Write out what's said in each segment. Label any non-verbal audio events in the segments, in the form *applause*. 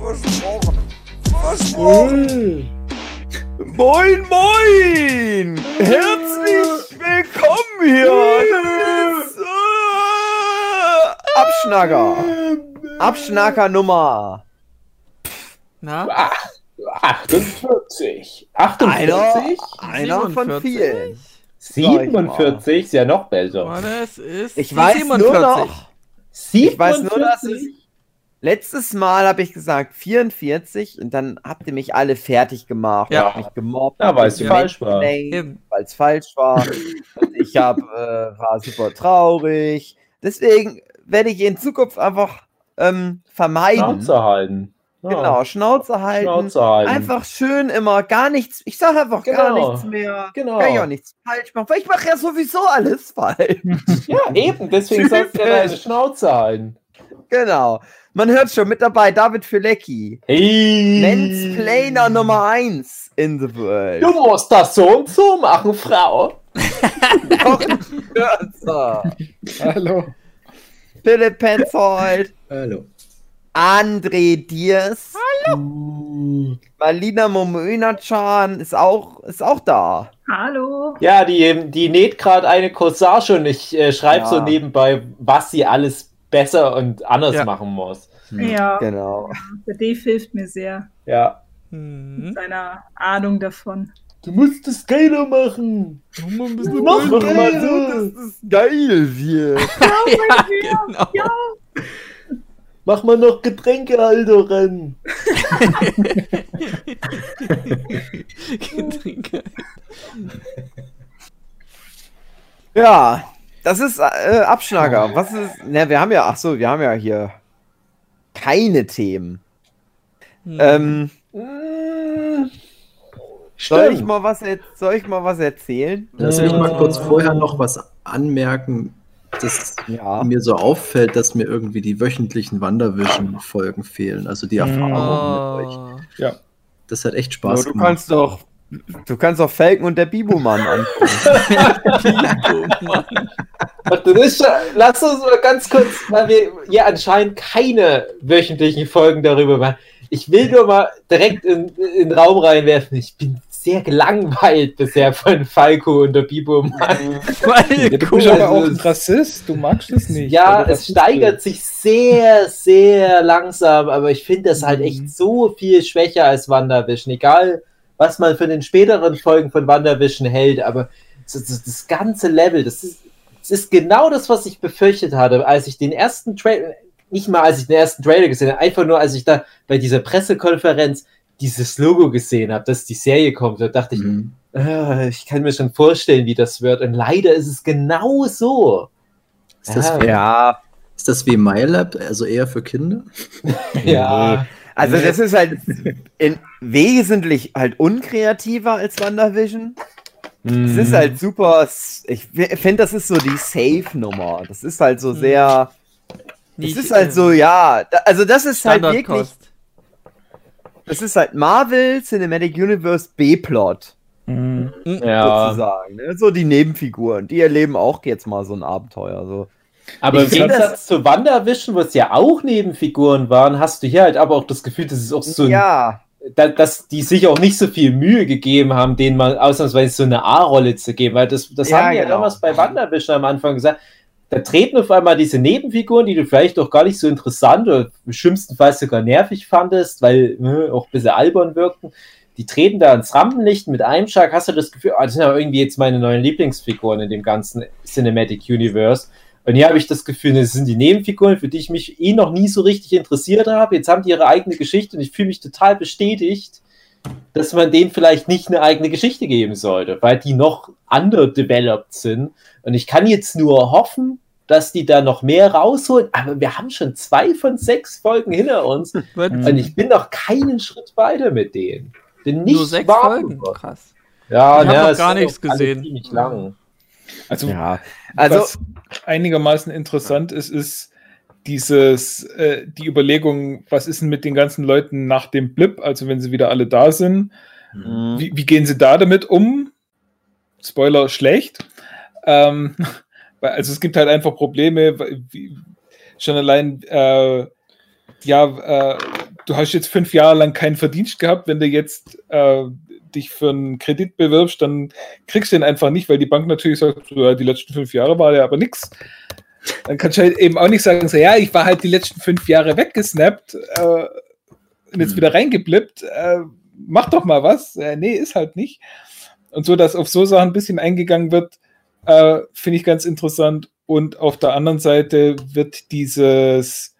Versprochen. Versprochen. Moin, moin! Herzlich willkommen hier! Ist, äh, Abschnacker! Abschnacker Nummer! Na? Ach, 48. 48? Einer, einer von 47? vielen. 47 ist ja noch besser. Mann, es ist Ich weiß nur noch, 47? ich weiß nur, dass es letztes Mal habe ich gesagt 44 und dann habt ihr mich alle fertig gemacht, Ja. habt mich gemobbt, Ja, weil es falsch war. Weil es falsch war. *laughs* und ich hab, äh, war super traurig. Deswegen werde ich in Zukunft einfach ähm, vermeiden. Schnauze halten. Ja, Genau, Schnauze halten. Schnauze halten. Einfach schön immer gar nichts. Ich sage einfach gar Genau. nichts mehr. Genau. Kann ich auch nichts falsch machen, weil ich mache ja sowieso alles falsch. *laughs* Ja, eben, deswegen sollst du ja deine. Schnauze halten. genau. Man hört schon mit dabei David Filecki. Hey! Mansplainer Nummer 1 in the world. Du musst das so und so machen, Frau. Kürzer. *laughs* Hallo. Philipp Penzold. Hallo. André Diers. Malina Momoina-chan ist auch, ist auch da. Hallo. Ja, die, die näht gerade eine Corsage und ich äh, schreibe Ja. so nebenbei, was sie alles besser und anders Ja. machen muss. Ja, Genau. der Dave hilft mir sehr Ja. mit Hm. seiner Ahnung davon. Du musst es geiler machen. Mach Mach mal so. ist geil hier. *laughs* Ja, *laughs* genau. Ja. Mach mal noch Getränkehalter ran. *laughs* Getränke. Ja, das ist äh, Abschnacker. Was ist. Ne, wir haben ja, ach so, wir haben ja hier keine Themen. Hm. Ähm, Mm, soll ich mal was jetzt, soll ich mal was erzählen? Lass mich mal kurz vorher noch was anmerken, dass Ja. mir so auffällt, dass mir irgendwie die wöchentlichen Wandervision-Folgen fehlen. Also die Erfahrung mit euch. Oh. Das hat echt Aber Spaß du gemacht. kannst doch. Du kannst doch Falken und der Bibo-Mann angucken. Ist, lass uns mal ganz kurz, weil wir ja anscheinend keine wöchentlichen Folgen darüber machen. Ich will nur mal direkt in, in den Raum reinwerfen. Ich bin sehr gelangweilt bisher von Falco und der Bibo. Mann. Du cool. bist aber auch ein Rassist, du magst es nicht. Ja, du es steigert sich sehr, sehr langsam, aber ich finde das halt echt so viel schwächer als WandaVision. Egal, was man für den späteren Folgen von WandaVision hält, aber das, das, das ganze Level, das ist, das ist genau das, was ich befürchtet hatte, als ich den ersten Trailer, nicht mal als ich den ersten Trailer gesehen habe, einfach nur als ich da bei dieser Pressekonferenz dieses Logo gesehen habe, dass die Serie kommt, da dachte ich, Mhm. ah, ich kann mir schon vorstellen, wie das wird. Und leider ist es genau so. Ist, das, Ja. ja. ist das wie MyLab, also eher für Kinder? *laughs* Ja. Also das ist halt in, wesentlich halt unkreativer als WandaVision. Es Mhm. ist halt super. Ich finde, das ist so die Safe-Nummer. Das ist halt so sehr. Das Nicht, ist halt äh, so, ja. Da, also das ist halt wirklich. Das ist halt Marvel Cinematic Universe B-Plot. Mhm. Ja. Sozusagen. Ne? So die Nebenfiguren. Die erleben auch jetzt mal so ein Abenteuer. So. Aber im Gegensatz zu WandaVision, wo es ja auch Nebenfiguren waren, hast du hier halt aber auch das Gefühl, dass es auch so ein, ja. da, dass die sich auch nicht so viel Mühe gegeben haben, denen mal ausnahmsweise so eine A-Rolle zu geben, weil das, das Ja, haben ja genau. damals bei WandaVision am Anfang gesagt. Da treten auf einmal diese Nebenfiguren, die du vielleicht auch gar nicht so interessant oder im schlimmsten Fall sogar nervig fandest, weil äh, auch ein bisschen albern wirkten. Die treten da ins Rampenlicht mit einem Schlag, hast du das Gefühl, ah, das sind aber irgendwie jetzt meine neuen Lieblingsfiguren in dem ganzen Cinematic Universe. Und hier habe ich das Gefühl, das sind die Nebenfiguren, für die ich mich eh noch nie so richtig interessiert habe. Jetzt haben die ihre eigene Geschichte und ich fühle mich total bestätigt, dass man denen vielleicht nicht eine eigene Geschichte geben sollte, weil die noch underdeveloped sind. Und ich kann jetzt nur hoffen, dass die da noch mehr rausholen. Aber wir haben schon zwei von sechs Folgen hinter uns Wird und ich bin noch keinen Schritt weiter mit denen. Bin nicht nur sechs Folgen. Krass. Ja, Ich hab na, noch es gar nichts gesehen. Ziemlich lang. Also, Ja, also was einigermaßen interessant ist, ist dieses, äh, die Überlegung, was ist denn mit den ganzen Leuten nach dem Blip, also wenn sie wieder alle da sind, mh, wie, wie gehen sie da damit um? Spoiler, schlecht. Ähm, *laughs* also es gibt halt einfach Probleme, wie, schon allein, äh, ja, äh, du hast jetzt fünf Jahre lang keinen Verdienst gehabt, wenn du jetzt äh, dich für einen Kredit bewirbst, dann kriegst du den einfach nicht, weil die Bank natürlich sagt, ja, die letzten fünf Jahre war ja aber nix. Dann kannst du halt eben auch nicht sagen, so, ja, ich war halt die letzten fünf Jahre weggesnappt äh, und jetzt wieder reingeblippt. Äh, mach doch mal was. Äh, nee, ist halt nicht. Und so, dass auf so Sachen ein bisschen eingegangen wird, äh, finde ich ganz interessant. Und auf der anderen Seite wird dieses,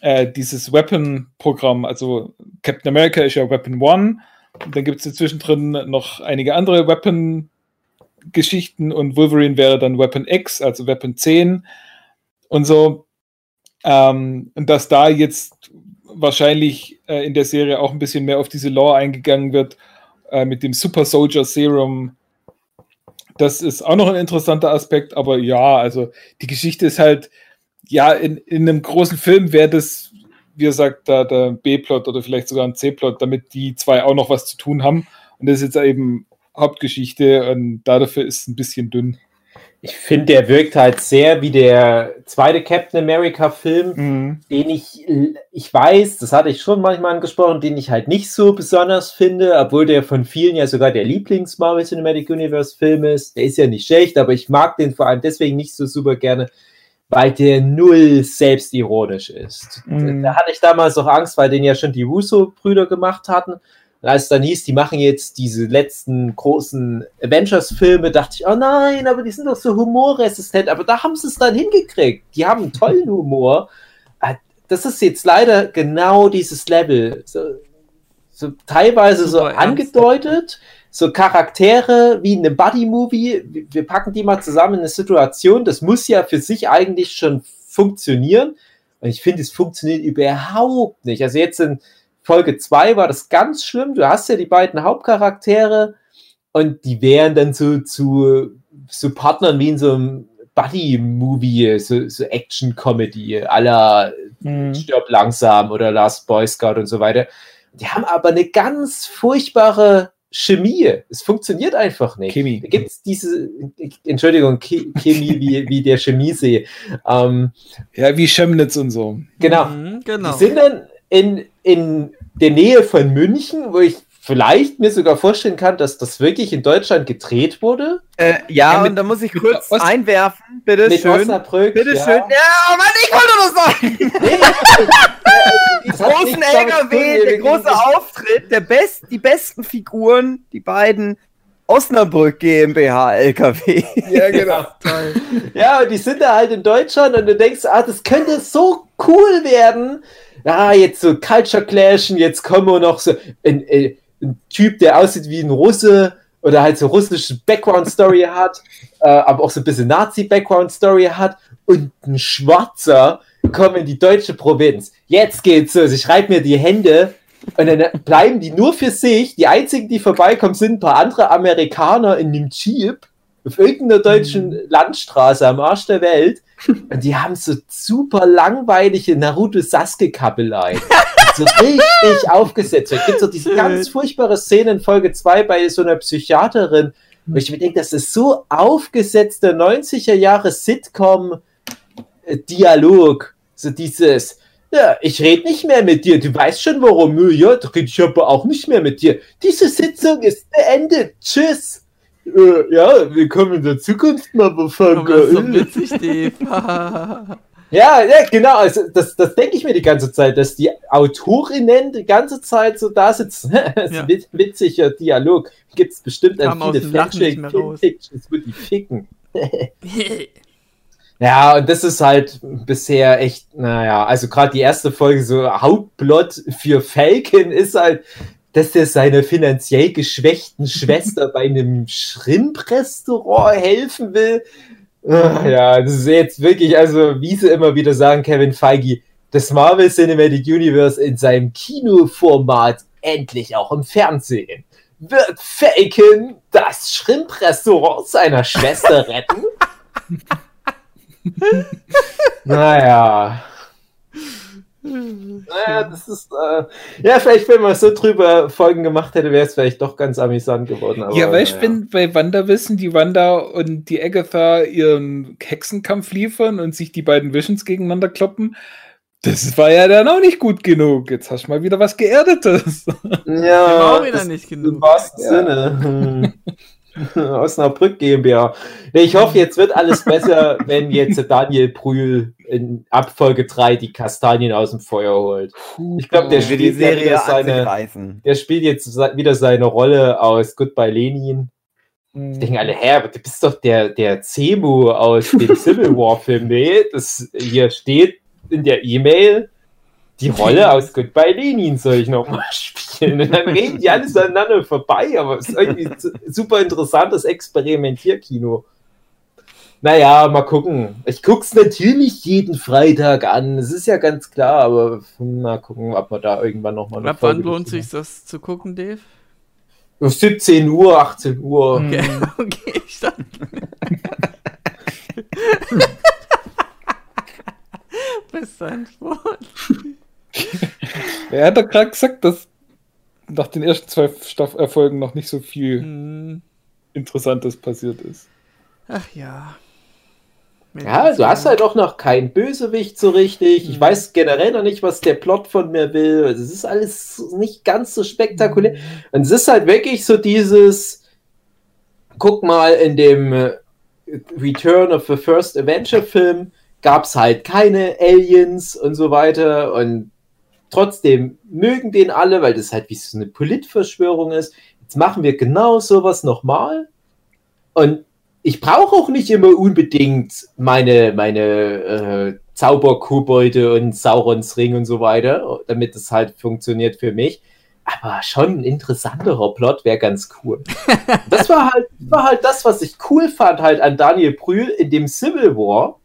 äh, dieses Weapon-Programm, also Captain America ist ja Weapon One, dann gibt es zwischendrin noch einige andere Weapon-Geschichten und Wolverine wäre dann Weapon X, also Weapon 10 und so. Ähm, und dass da jetzt wahrscheinlich äh, in der Serie auch ein bisschen mehr auf diese Lore eingegangen wird, äh, mit dem Super Soldier Serum. Das ist auch noch ein interessanter Aspekt, aber ja, also die Geschichte ist halt, ja, in, in einem großen Film wäre das, wie gesagt, da der B-Plot oder vielleicht sogar ein C-Plot, damit die zwei auch noch was zu tun haben. Und das ist jetzt eben Hauptgeschichte und dafür ist es ein bisschen dünn. Ich finde, der wirkt halt sehr wie der zweite Captain America-Film, Mhm. den ich, ich weiß, das hatte ich schon manchmal angesprochen, den ich halt nicht so besonders finde, obwohl der von vielen ja sogar der Lieblings-Marvel Cinematic Universe-Film ist. Der ist ja nicht schlecht, aber ich mag den vor allem deswegen nicht so super gerne, weil der null selbstironisch ist. Mhm. Da hatte ich damals auch Angst, weil den ja schon die Russo-Brüder gemacht hatten. Und als es dann hieß, die machen jetzt diese letzten großen Avengers-Filme, dachte ich, oh nein, aber die sind doch so humorresistent. Aber da haben sie es dann hingekriegt. Die haben einen tollen Humor. Ah, Das ist jetzt leider genau dieses Level. So, so teilweise so Super ernst. So Charaktere wie in einem Buddy-Movie. Wir- Wir packen die mal zusammen in eine Situation. Das muss ja für sich eigentlich schon funktionieren. Und ich finde, es funktioniert überhaupt nicht. Also jetzt in Folge 2 war das ganz schlimm. Du hast ja die beiden Hauptcharaktere und die wären dann so zu so Partnern wie in so einem Buddy-Movie, so, so Action-Comedy, aller Mhm. Stirb langsam oder Last Boy Scout und so weiter. Die haben aber eine ganz furchtbare Chemie. Es funktioniert einfach nicht. Chemie. Da gibt es diese, Entschuldigung, Che- Chemie wie, wie der Chemiesee. Ähm, Ja, wie Chemnitz und so. genau. Mhm, genau. Die sind dann in, in der Nähe von München, wo ich vielleicht mir sogar vorstellen kann, dass das wirklich in Deutschland gedreht wurde. äh, ja, Ja, mit- und da muss ich kurz Ost- einwerfen, bitte mit schön. Osnabrück. Bitte ja. schön. Ja, Mann, ich wollte nur sagen. *laughs* Die großen LKW, der große Auftritt, der Best, die besten Figuren, die beiden Osnabrück GmbH LKW. Ja, genau. *laughs* Ja, und die sind da halt in Deutschland und du denkst, ah, das könnte so cool werden. Ja, jetzt so Culture Clashen, jetzt kommen wir noch so ein, ein, ein Typ, der aussieht wie ein Russe oder halt so russische Background-Story hat, äh, aber auch so ein bisschen Nazi-Background-Story hat und ein Schwarzer kommt in die deutsche Provinz. Jetzt geht's los, ich reibe mir die Hände und dann bleiben die nur für sich. Die einzigen, die vorbeikommen, sind ein paar andere Amerikaner in einem Jeep auf irgendeiner deutschen Landstraße am Arsch der Welt. Und die haben so super langweilige Naruto-Sasuke-Kabeleien. so richtig *laughs* aufgesetzt. Es gibt so diese ganz furchtbare Szene in Folge 2 bei so einer Psychiaterin, wo ich mir denke, das ist so aufgesetzter 90er Jahre Sitcom-Dialog. So dieses, ja, ich rede nicht mehr mit dir. Du weißt schon warum. Ja, da rede ich aber auch nicht mehr mit dir. Diese Sitzung ist beendet. Tschüss. Äh, ja, willkommen in der Zukunft, Motherfucker. das ist so witzig, Dave. *laughs* Ja, ja, genau. Also das, das denke ich mir die ganze Zeit, dass die Autorinnen die ganze Zeit so da sitzen. *laughs* das ist Ja. ein wit- witziger Dialog. Gibt es bestimmt an aus viele dem Lachen nicht mehr raus. Fanfictions, wo die ficken. *laughs* Ja, und das ist halt bisher echt, naja, also gerade die erste Folge, so Hauptplot für Falcon ist halt, dass er seiner finanziell geschwächten *laughs* Schwester bei einem Shrimp-Restaurant helfen will. Ah, Ja, das ist jetzt wirklich, also wie sie immer wieder sagen, Kevin Feige, das Marvel Cinematic Universe in seinem Kinoformat endlich auch im Fernsehen. Wird Faken das Shrimp-Restaurant seiner Schwester retten? *laughs* *laughs* naja. Naja, das ist, äh, ja, vielleicht, wenn man so drüber Folgen gemacht hätte, wäre es vielleicht doch ganz amüsant geworden. Aber, ja, weißt du, naja. wenn bei WandaVision die Wanda und die Agatha ihren Hexenkampf liefern und sich die beiden Visions gegeneinander kloppen, das war ja dann auch nicht gut genug. Jetzt hast du mal wieder was Geerdetes. Ja, war auch wieder das nicht im genug. wahrsten Sinne. *laughs* *laughs* Osnabrück GmbH. Ich hoffe, jetzt wird alles besser, *laughs* wenn jetzt Daniel Brühl in Abfolge 3 die Kastanien aus dem Feuer holt. Ich glaube, der die spielt Serie seine, der spielt jetzt wieder seine Rolle aus Goodbye Lenin. Ich denke alle, hä, aber du bist doch der, der Zemu aus dem *laughs* Civil War Film. Nee, das hier steht in der E-Mail, die Rolle aus Goodbye Lenin soll ich nochmal *laughs* spielen. Und dann reden die alles aneinander vorbei, aber es ist irgendwie su- super interessantes Experimentierkino. Naja, mal gucken. Ich guck's natürlich jeden Freitag an. Es ist ja ganz klar, aber mal gucken, ob wir da irgendwann nochmal Ab wann lohnt sich das zu gucken, Dave? 17 Uhr, 18 Uhr. Okay, *laughs* okay, ich dachte. *laughs* Bester Antwort. *laughs* Er hat doch gerade gesagt, dass nach den ersten zwei Staff Erfolgen noch nicht so viel Hm, Interessantes passiert ist. Ach ja. Ja, du hast halt auch noch keinen Bösewicht so richtig. Ich Mhm. weiß generell noch nicht, was der Plot von mir will. Es ist alles nicht ganz so spektakulär. Und es ist halt wirklich so dieses, guck mal, in dem äh, Return of the First Avenger Film gab es halt keine Aliens und so weiter. Und trotzdem mögen den alle, weil das halt wie so eine Politverschwörung ist. Jetzt machen wir genau sowas nochmal. Und ich brauche auch nicht immer unbedingt meine, meine äh, Zauberkobolde und Saurons Ring und so weiter, damit es halt funktioniert für mich. Aber schon ein interessanterer Plot wäre ganz cool. *laughs* das war halt, war halt das, was ich cool fand, halt an Daniel Brühl in dem Civil War.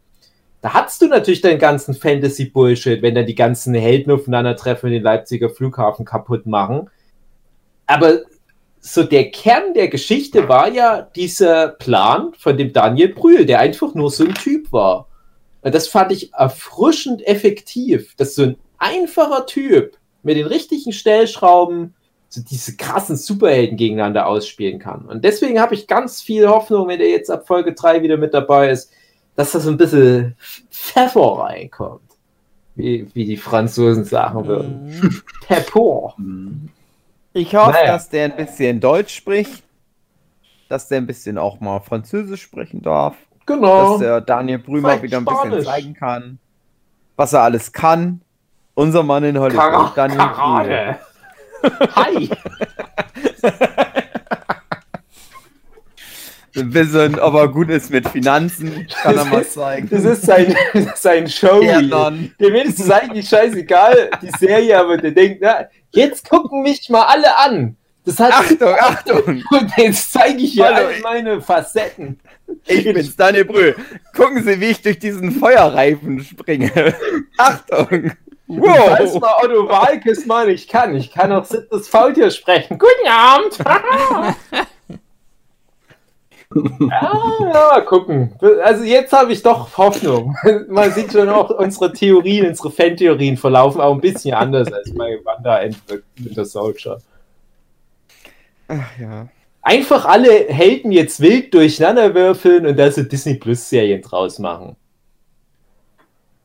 Da hattest du natürlich deinen ganzen Fantasy-Bullshit, wenn dann die ganzen Helden aufeinandertreffen und den Leipziger Flughafen kaputt machen. Aber so der Kern der Geschichte war ja dieser Plan von dem Daniel Brühl, der einfach nur so ein Typ war. Und das fand ich erfrischend effektiv, dass so ein einfacher Typ mit den richtigen Stellschrauben so diese krassen Superhelden gegeneinander ausspielen kann. Und deswegen habe ich ganz viel Hoffnung, wenn der jetzt ab Folge 3 wieder mit dabei ist, dass da so ein bisschen Pfeffer reinkommt. Wie, wie die Franzosen sagen würden. Mhm. Pepper. Ich hoffe, Naja. dass der ein bisschen Deutsch spricht, dass der ein bisschen auch mal Französisch sprechen darf, Genau. dass der Daniel Brümer Vielleicht wieder ein bisschen Spanisch. zeigen kann, was er alles kann. Unser Mann in Hollywood, Kara Daniel. Karate. Hi. *laughs* Ein bisschen, ob er gut ist mit Finanzen, kann er Das mal ist- zeigen. Das ist sein, *laughs* sein Show. Dem ist es eigentlich scheißegal, die Serie, aber der denkt, na, jetzt gucken mich mal alle an. Das hat Achtung, Achtung! *laughs* Und jetzt zeige ich hier Hallo. all meine Facetten. Ich bin's, Daniel Brühl. Gucken Sie, wie ich durch diesen Feuerreifen springe. *laughs* Achtung! Wow. Falls mal Otto Walkes mal nicht kann. Ich kann auch das Faultier sprechen. Guten Abend. Ja, ja, mal gucken. Also jetzt habe ich doch Hoffnung. *laughs* Man sieht schon auch, unsere Theorien, unsere Fan-Theorien verlaufen auch ein bisschen anders als bei Wanda and the Winter Soldier. Ach ja. Einfach alle Helden jetzt wild durcheinander würfeln und da so Disney Plus Serien draus machen.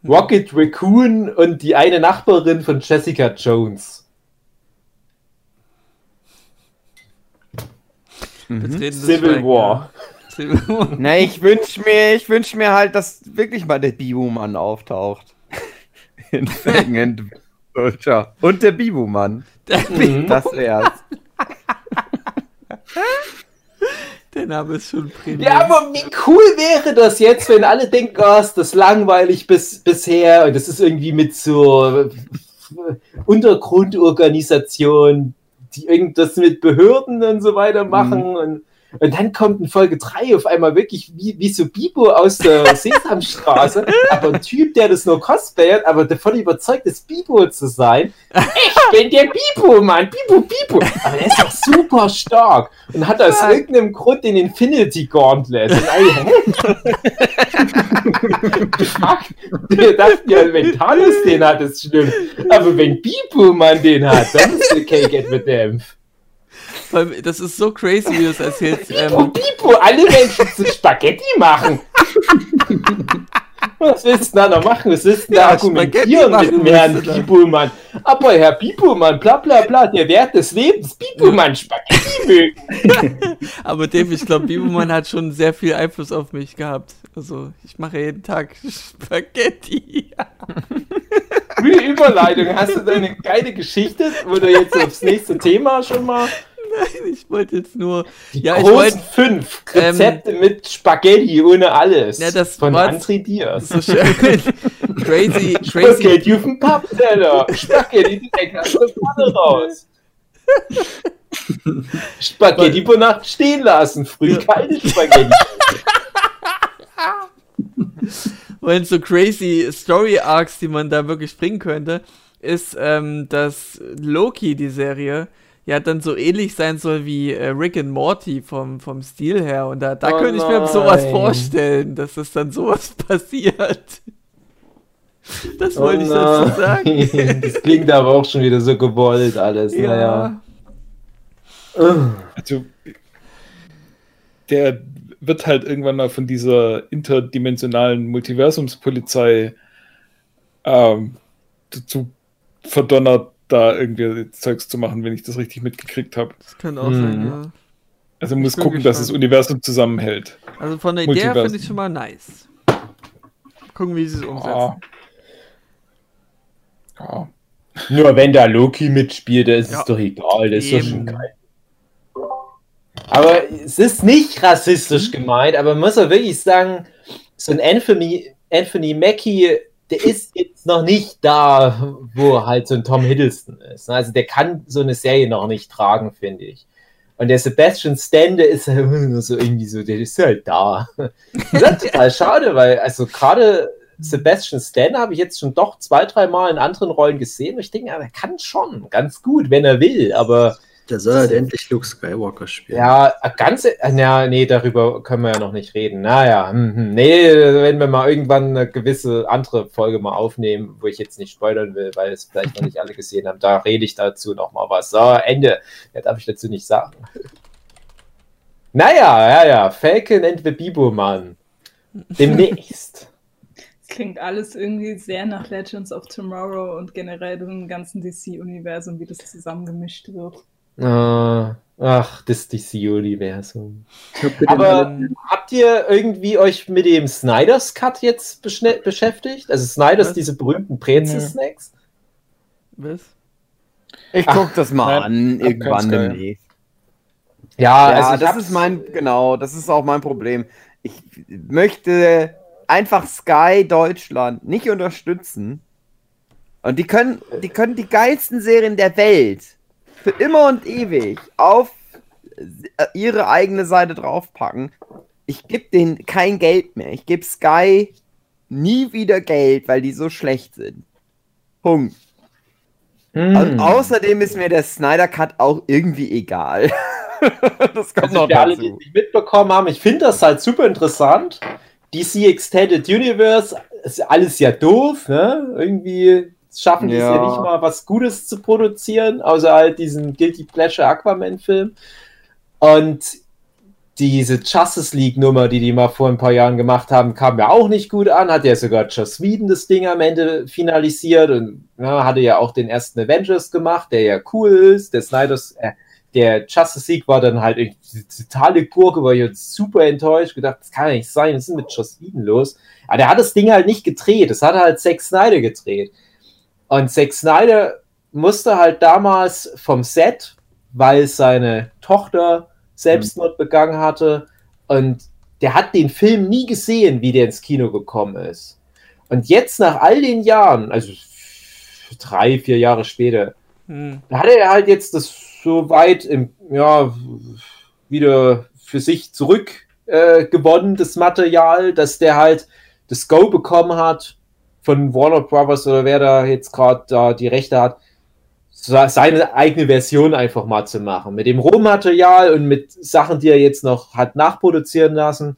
Rocket Raccoon und die eine Nachbarin von Jessica Jones. Betretenes Civil Schweigen, War. Civil *laughs* War. Na, ich wünsch mir, ich wünsch mir halt, dass wirklich mal der Bibu-Mann auftaucht. *laughs* In Fang and Soldier. Und der Bibu-Mann. Mhm. Das wär's. *laughs* Der Name ist schon prägnant. Ja, aber wie cool wäre das jetzt, wenn alle denken, oh, ist das langweilig bis, bisher und das ist irgendwie mit so Untergrundorganisationen, die irgendwas mit Behörden und so weiter machen und Und dann kommt in Folge 3 auf einmal wirklich wie, wie so Bibo aus der *laughs* Sesamstraße, aber ein Typ, der das nur cosplayert, aber davon überzeugt ist, Bibo zu sein. Ich bin der Bibo, Mann, Bibo, Bibo. Aber der ist doch super stark und hat aus irgendeinem Grund den Infinity Gauntlet. Und alle, *laughs* Wir dachten ja, wenn Thanos den hat, ist schlimm. Aber wenn Bibo Mann den hat, dann ist der Cake at the allem, Das ist so crazy, wie du es erzählst. Bibo, Ähm, Bibo, alle Menschen zu Spaghetti machen. Was willst du da noch machen? Was willst du da Ja, argumentieren mit dem Herrn. Bibumann? Aber Herr Bibumann, bla bla bla, der Wert des Lebens, Bibumann, Spaghetti mögen. *laughs* aber Dave, ich glaube, Biboman hat schon sehr viel Einfluss auf mich gehabt. Also, ich mache jeden Tag *laughs* Spaghetti. *laughs* Wie Überleitung. Hast du da eine geile Geschichte, wo du jetzt aufs nächste Thema schon mal Nein, ich wollte jetzt nur. die Ja, großen wollte fünf Rezepte mit Spaghetti ohne alles Ja, das von war's. André Diaz. so schön. *laughs* crazy, crazy. Spaghetti auf dem Pappteller. Spaghetti direkt aus der Pfanne raus. Spaghetti über Nacht stehen lassen. Früh kalte Spaghetti. *laughs* Und so crazy Story Arcs, die man da wirklich bringen könnte, ist, ähm, dass Loki, die Serie, ja dann so ähnlich sein soll wie äh, Rick and Morty vom, vom Stil her. Und da, da Oh könnte ich mir sowas vorstellen, dass das dann sowas *laughs* passiert. Das Oh wollte ich dazu sagen. *laughs* Das klingt aber auch schon wieder so gewollt alles. Naja. Ja. Also, der wird halt irgendwann mal von dieser interdimensionalen Multiversumspolizei ähm, dazu verdonnert, da irgendwie Zeugs zu machen, wenn ich das richtig mitgekriegt habe. Das könnte auch Hm. sein, ja. Also muss bin gucken, dass das gespannt. Universum zusammenhält. Also von der Idee finde ich schon mal nice. Gucken, wie sie es Ja. umsetzen. Ja. Nur wenn da Loki mitspielt, dann ist Ja. es doch egal. Das ist doch Eben. schon geil. Aber es ist nicht rassistisch gemeint, aber man muss auch wirklich sagen, so ein Anthony, Anthony Mackie, der ist jetzt noch nicht da, wo halt so ein Tom Hiddleston ist. Also der kann so eine Serie noch nicht tragen, finde ich. Und der Sebastian Stan, der ist halt so irgendwie so, der ist halt da. Das ist *laughs* total schade, weil also gerade Sebastian Stan habe ich jetzt schon doch zwei, drei Mal in anderen Rollen gesehen. Und ich denke, ja, er kann schon ganz gut, wenn er will, aber Der soll halt endlich Luke Skywalker spielen. ja, ganz, ja, nee, darüber können wir ja noch nicht reden. Naja, hm, hm. nee, wenn wir mal irgendwann eine gewisse andere Folge mal aufnehmen, wo ich jetzt nicht spoilern will, weil es vielleicht noch nicht alle gesehen haben, da rede ich dazu noch mal was. So, Ende. Mehr darf ich dazu nicht sagen. Naja, ja, ja, Falcon and the Bibo, Mann. Demnächst. Klingt alles irgendwie sehr nach Legends of Tomorrow und generell dem ganzen DC-Universum, wie das zusammengemischt wird. Äh, ach, das DC-Universum. Aber habt ihr irgendwie euch mit dem Snyder's Cut jetzt beschäftigt? Also Snyder's, Was? diese berühmten Brezel-Snacks? Was? Ich Ach, guck das mal nein, an, irgendwann demnächst. Ja, Ja, also das ist mein, genau, das ist auch mein Problem. Ich möchte einfach Sky Deutschland nicht unterstützen. Und die können, die können die geilsten Serien der Welt für immer und ewig auf äh, ihre eigene Seite draufpacken. Ich gebe denen kein Geld mehr. Ich gebe Sky nie wieder Geld, weil die so schlecht sind. Punkt. Hm. Und außerdem ist mir der Snyder Cut auch irgendwie egal. *laughs* das kommt Also noch für alle, die dazu. es nicht mitbekommen haben, ich finde das halt super interessant. DC Extended Universe ist alles ja doof, ne? Irgendwie schaffen die es ja Ja. nicht mal was Gutes zu produzieren, außer halt diesen Guilty Pleasure Aquaman-Film. Und diese Justice League-Nummer, die die mal vor ein paar Jahren gemacht haben, kam ja auch nicht gut an. Hat ja sogar Joss Whedon das Ding am Ende finalisiert und ja, hatte ja auch den ersten Avengers gemacht, der ja cool ist. Der Snyder's, äh, der Justice League war dann halt die totale Gurke, war ich jetzt super enttäuscht, gedacht, das kann ja nicht sein, was ist denn mit Joss Whedon los? Aber der hat das Ding halt nicht gedreht, das hat halt Zack Snyder gedreht. Und Zack Snyder musste halt damals vom Set, weil seine Tochter Selbstmord begangen hatte und der hat den Film nie gesehen, wie der ins Kino gekommen ist. Und jetzt nach all den Jahren, also drei, vier Jahre später, Hm. da hat er halt jetzt das so weit im, ja, wieder für sich zurück äh, das Material, dass der halt das Go bekommen hat von Warner Brothers oder wer da jetzt gerade da die Rechte hat, seine eigene Version einfach mal zu machen. Mit dem Rohmaterial und mit Sachen, die er jetzt noch hat nachproduzieren lassen,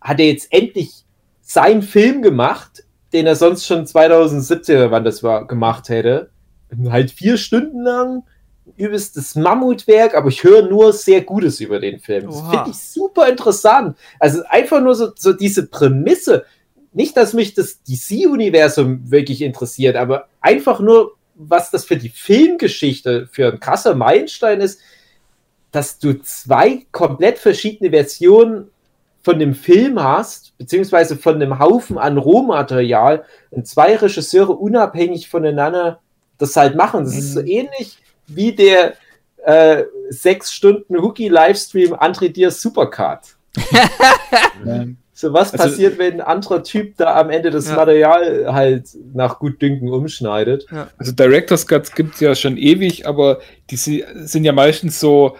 hat er jetzt endlich seinen Film gemacht, den er sonst schon 2017 oder wann das war, gemacht hätte. Halt vier Stunden lang übelstes Mammutwerk, aber ich höre nur sehr Gutes über den Film. Das Oha. finde ich super interessant. Also einfach nur so, so diese Prämisse. Nicht, dass mich das DC-Universum wirklich interessiert, aber einfach nur, was das für die Filmgeschichte für ein krasser Meilenstein ist, dass du zwei komplett verschiedene Versionen von dem Film hast, beziehungsweise von einem Haufen an Rohmaterial und zwei Regisseure unabhängig voneinander das halt machen. Das ist so ähnlich wie der äh, sechs Stunden Hookie-Livestream André Diers Supercard. *laughs* So was Also- passiert, wenn ein anderer Typ da am Ende das Ja. Material halt nach Gutdünken umschneidet. Also Director's Cuts gibt es ja schon ewig, aber die si- sind ja meistens so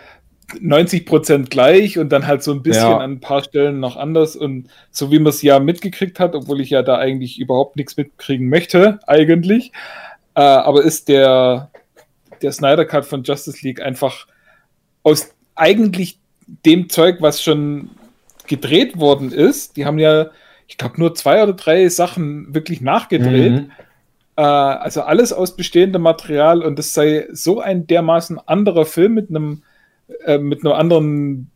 90% gleich und dann halt so ein bisschen Ja. an ein paar Stellen noch anders. Und so wie man es ja mitgekriegt hat, obwohl ich ja da eigentlich überhaupt nichts mitkriegen möchte, eigentlich, äh, aber ist der, der Snyder Cut von Justice League einfach aus eigentlich dem Zeug, was schon gedreht worden ist. Die haben ja, ich glaube, nur zwei oder drei Sachen wirklich nachgedreht. Mhm. Äh, also alles aus bestehendem Material und das sei so ein dermaßen anderer Film mit einem äh, mit einem anderen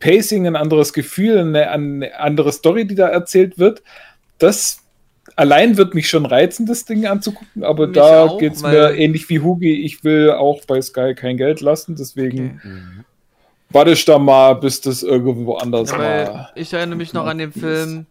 Pacing, ein anderes Gefühl, eine, eine andere Story, die da erzählt wird. Das allein wird mich schon reizen, das Ding anzugucken, aber Mich da geht es mir ähnlich wie Hugi. Ich will auch bei Sky kein Geld lassen, deswegen Okay. Warte ich da mal, bis das irgendwo anders Ja, mal. ich erinnere mich noch an den Film,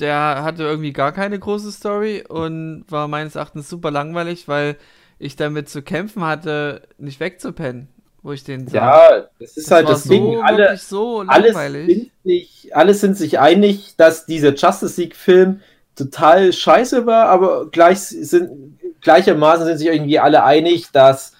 der hatte irgendwie gar keine große Story und war meines Erachtens super langweilig, weil ich damit zu kämpfen hatte, nicht wegzupennen, wo ich den sah. Ja, das ist Das halt war das Ding. so, Alle, wirklich so alle, langweilig. sind sich, alle sind sich einig, dass dieser Justice League-Film total scheiße war, aber gleich sind, gleichermaßen sind sich irgendwie alle einig, dass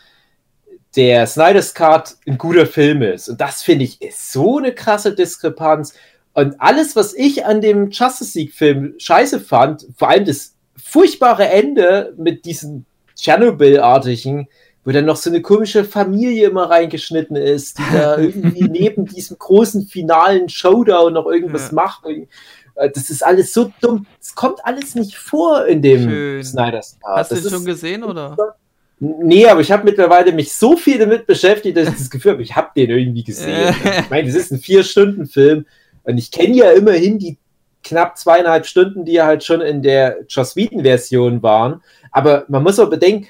der Snyder's Cut ein guter Film ist. Und das finde ich ist so eine krasse Diskrepanz. Und alles, was ich an dem Justice League-Film scheiße fand, vor allem das furchtbare Ende mit diesen Tschernobyl-artigen, wo dann noch so eine komische Familie immer reingeschnitten ist, die da *laughs* irgendwie neben diesem großen finalen Showdown noch irgendwas Ja. macht. Äh, Das ist alles so dumm. Es kommt alles nicht vor in dem Schön. Snyder's Cut. Hast du Das ist- schon gesehen, oder? Nee, aber ich habe mittlerweile mich so viel damit beschäftigt, dass ich das Gefühl habe, ich habe den irgendwie gesehen. ich meine, das ist ein Vier-Stunden-Film und ich kenne ja immerhin die knapp zweieinhalb Stunden, die ja halt schon in der Joss Whedon-Version waren. Aber man muss auch bedenken,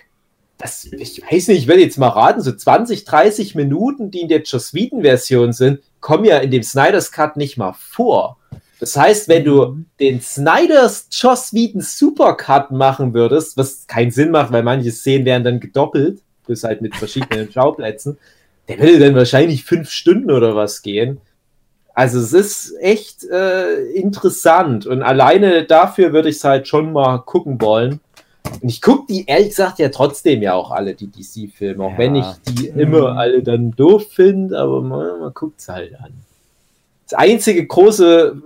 das, ich weiß nicht, ich will jetzt mal raten, so 20, 30 Minuten, die in der Joss Whedon-Version sind, kommen ja in dem Snyder's Cut nicht mal vor. Das heißt, wenn du den Snyders Joss Whedon Supercut machen würdest, was keinen Sinn macht, weil manche Szenen wären dann gedoppelt, bloß halt mit verschiedenen *laughs* Schauplätzen, der würde dann wahrscheinlich fünf Stunden oder was gehen. Also es ist echt äh, interessant und alleine dafür würde ich es halt schon mal gucken wollen. Und ich gucke die ehrlich gesagt ja trotzdem ja auch alle, die DC-Filme, auch Ja. wenn ich die immer alle dann doof finde, aber man, man guckt es halt an. Das einzige große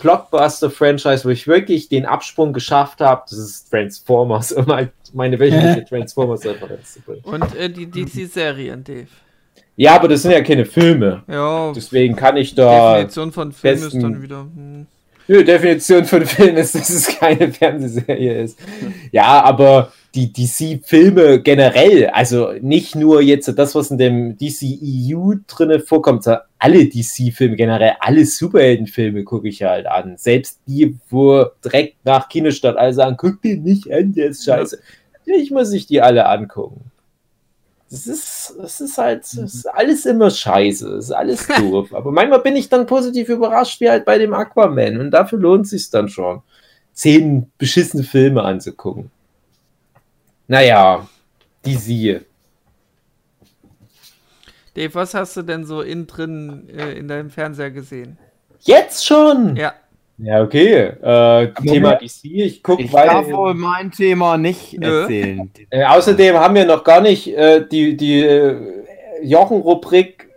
Blockbuster-Franchise, wo ich wirklich den Absprung geschafft habe, das ist Transformers, *laughs* meine wöchentliche *laughs* Transformers-Referenz. Und äh, die DC-Serien, Dave. Ja, aber das sind ja keine Filme. Ja, Deswegen kann ich da. Definition von Film ist besten- dann wieder. Hm. Nö, Definition von Film ist, dass es keine Fernsehserie ist. Ja, aber die DC-Filme generell, also nicht nur jetzt das, was in dem DCEU drinne vorkommt, sondern alle DC-Filme generell, alle Superheldenfilme gucke ich halt an. Selbst die, wo direkt nach Kinostart alle sagen, guck den nicht an, der ist scheiße. Natürlich muss ich die alle angucken. Das ist, das ist halt, das ist alles immer scheiße, das ist alles *laughs* doof. Aber manchmal bin ich dann positiv überrascht, wie halt bei dem Aquaman. Und dafür lohnt es sich dann schon, zehn beschissene Filme anzugucken. Naja, die siehe. Dave, was hast du denn so innen drin äh, in deinem Fernseher gesehen? Jetzt schon! Ja, Ja, okay. Äh, Thema. DC, ich gucke Ich darf wohl weiter. mein Thema nicht Nö. erzählen. Äh, außerdem haben wir noch gar nicht äh, die, die äh, Jochen-Rubrik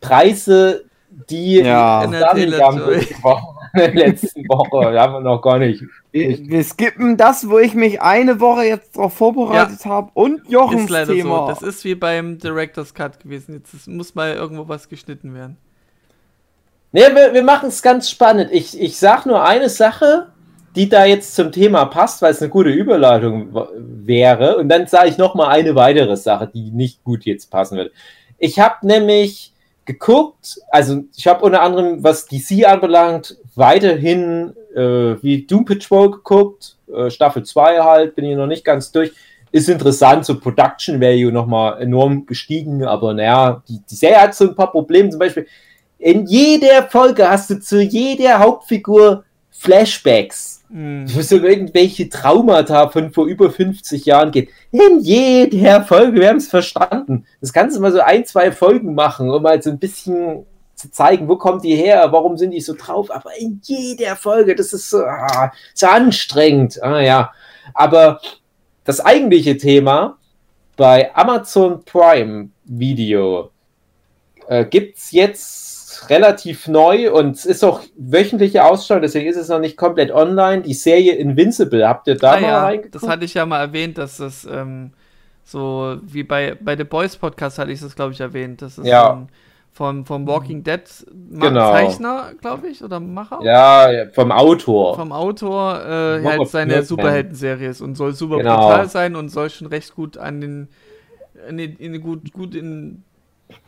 Preise die Ja. In der Birmingham Tele- gesprochen in *laughs* der letzten Woche. Da haben wir noch gar nicht. Wir, wir skippen das, wo ich mich eine Woche jetzt drauf vorbereitet habe und Jochens Ist leider Thema. so. Das ist wie beim Director's Cut gewesen. Jetzt muss mal irgendwo was geschnitten werden. Nee, wir, wir machen es ganz spannend. Ich, ich sag nur eine Sache, die da jetzt zum Thema passt, weil es eine gute Überleitung wäre. Und dann sage ich noch mal eine weitere Sache, die nicht gut jetzt passen würde. Ich habe nämlich geguckt, also ich habe unter anderem, was DC anbelangt, weiterhin äh, wie Doom Patrol geguckt, äh, Staffel 2 halt, bin ich noch nicht ganz durch. Ist interessant, so Production Value nochmal enorm gestiegen, aber naja, die, die Serie hat so ein paar Probleme, zum Beispiel in jeder Folge hast du zu jeder Hauptfigur Flashbacks, Hm. wo es um irgendwelche Traumata von vor über 50 Jahren geht. In jeder Folge, wir haben es verstanden. Das kannst du mal so ein, zwei Folgen machen, um mal so ein bisschen zu zeigen, wo kommt die her, warum sind die so drauf. Aber in jeder Folge, das ist so, ah, so anstrengend. Ah ja. Aber das eigentliche Thema bei Amazon Prime Video äh, gibt es jetzt relativ neu und es ist auch wöchentliche Ausstrahlung, deswegen ist es noch nicht komplett online. Die Serie Invincible, habt ihr da Ah mal ja, reingeguckt? das hatte ich ja mal erwähnt, dass das ähm, so wie bei, bei The Boys Podcast hatte ich das, glaube ich, erwähnt. Das ist Ja. vom, vom Walking Dead Ma Genau. Zeichner, glaube ich, oder Macher. ja, vom Autor. Vom Autor äh, halt seine. Superhelden-Serie ist und soll super Genau. brutal sein und soll schon recht gut an den in, in, gut, gut in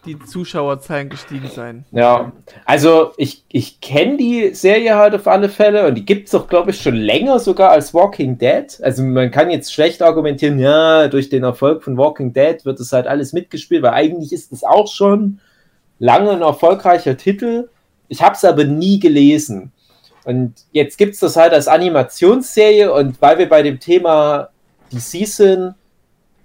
die Zuschauerzahlen gestiegen sein. Ja, also ich, ich kenne die Serie halt auf alle Fälle und die gibt es auch, glaube ich, schon länger sogar als Walking Dead. Also man kann jetzt schlecht argumentieren, ja, durch den Erfolg von Walking Dead wird das halt alles mitgespielt, weil eigentlich ist es auch schon lange ein erfolgreicher Titel. Ich habe es aber nie gelesen. Und jetzt gibt es das halt als Animationsserie und weil wir bei dem Thema DC sind,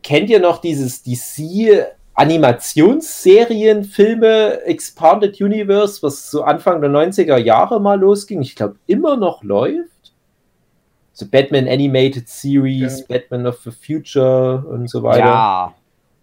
kennt ihr noch dieses DC Animationsserien, Filme, Expanded Universe, was so Anfang der 90er Jahre mal losging? Ich glaube, immer noch läuft. So Batman Animated Series, Batman of the Future und so weiter. Ja.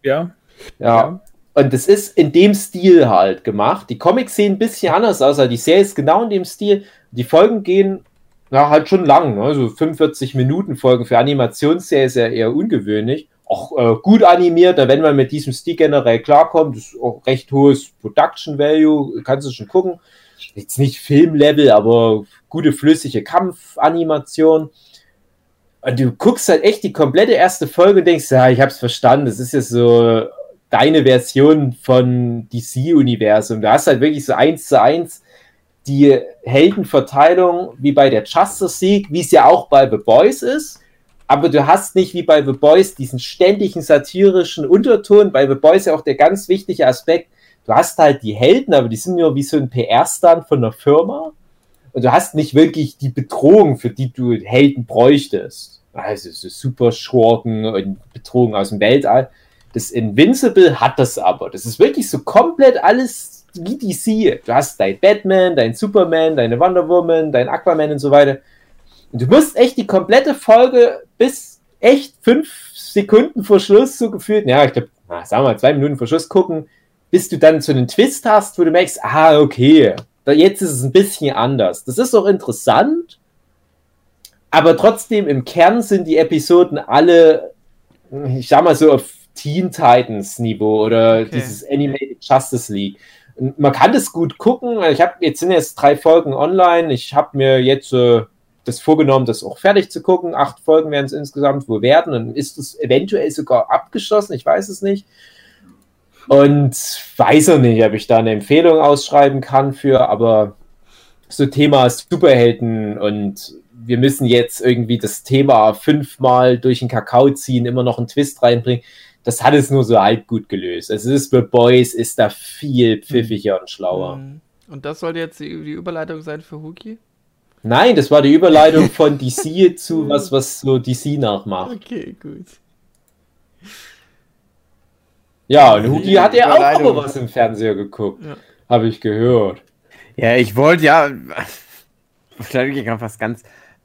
Ja. Ja. Und es ist in dem Stil halt gemacht. Die Comics sehen ein bisschen anders aus, aber die Serie ist genau in dem Stil. Die Folgen gehen ja, halt schon lang, ne? so 45 Minuten Folgen für Animationsserie ist ja eher ungewöhnlich. Auch äh, gut animiert, wenn man mit diesem Stil generell klarkommt, ist auch recht hohes Production Value, kannst du schon gucken. Jetzt nicht Filmlevel, aber gute flüssige Kampfanimation. Und du guckst halt echt die komplette erste Folge und denkst, ja, ich hab's verstanden, das ist jetzt so deine Version von DC-Universum. Du hast halt wirklich so eins zu eins die Heldenverteilung wie bei der Justice League, wie es ja auch bei The Boys ist. Aber du hast nicht wie bei The Boys diesen ständigen satirischen Unterton. Bei The Boys ja auch der ganz wichtige Aspekt. Du hast halt die Helden, aber die sind nur wie so ein PR-Stand von einer Firma. Und du hast nicht wirklich die Bedrohung, für die du Helden bräuchtest. Also so Superschurken und Bedrohung aus dem Weltall. Das Invincible hat das aber. Das ist wirklich so komplett alles wie DC. Du hast dein Batman, dein Superman, deine Wonder Woman, dein Aquaman und so weiter. Und du musst echt die komplette Folge bis echt fünf Sekunden vor Schluss so gefühlt, ja, ich glaube, sagen wir mal zwei Minuten vor Schluss gucken, bis du dann so einen Twist hast, wo du merkst, ah, okay, jetzt ist es ein bisschen anders. Das ist auch interessant, aber trotzdem im Kern sind die Episoden alle, ich sag mal so auf Teen Titans Niveau oder Okay. dieses Animated Justice League. Und man kann das gut gucken. Ich habe jetzt sind jetzt drei Folgen online. Ich habe mir jetzt äh, das vorgenommen, das auch fertig zu gucken. Acht Folgen werden es insgesamt wohl werden. Dann ist es eventuell sogar abgeschlossen. Ich weiß es nicht. Und weiß auch nicht, ob ich da eine Empfehlung ausschreiben kann für, aber so Thema Superhelden und wir müssen jetzt irgendwie das Thema fünfmal durch den Kakao ziehen, immer noch einen Twist reinbringen. Das hat es nur so halb gut gelöst. Es ist bei Boys ist da viel pfiffiger und schlauer. Mhm. Und das sollte jetzt die, die Überleitung sein für Huki? Nein, das war die Überleitung *laughs* von DC zu was, was so DC nachmacht. Okay, gut. Ja, und Hugi hat ja auch aber was im Fernseher geguckt. Ja. Habe ich gehört. Ja, ich wollte ja. *laughs* Wahrscheinlich kann fast ganz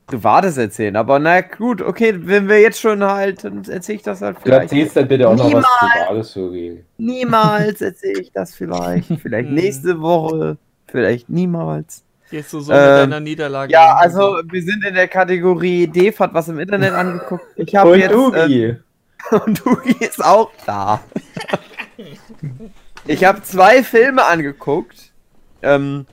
Privates erzählen, aber na gut, okay, wenn wir jetzt schon halt, dann erzähle ich das halt Du vielleicht. erzählst dann bitte auch noch was Niemals. Privates, Hugi. Niemals erzähle ich das vielleicht. Vielleicht *laughs* Hm. nächste Woche, vielleicht niemals. Gehst du so mit Ähm, deiner Niederlage? Ja, also wir sind in der Kategorie Dave hat was im Internet *laughs* angeguckt. Ich habe Und jetzt äh, Ugi. *laughs* und Ugi ist auch da. *laughs* ich habe zwei Filme angeguckt. Ähm,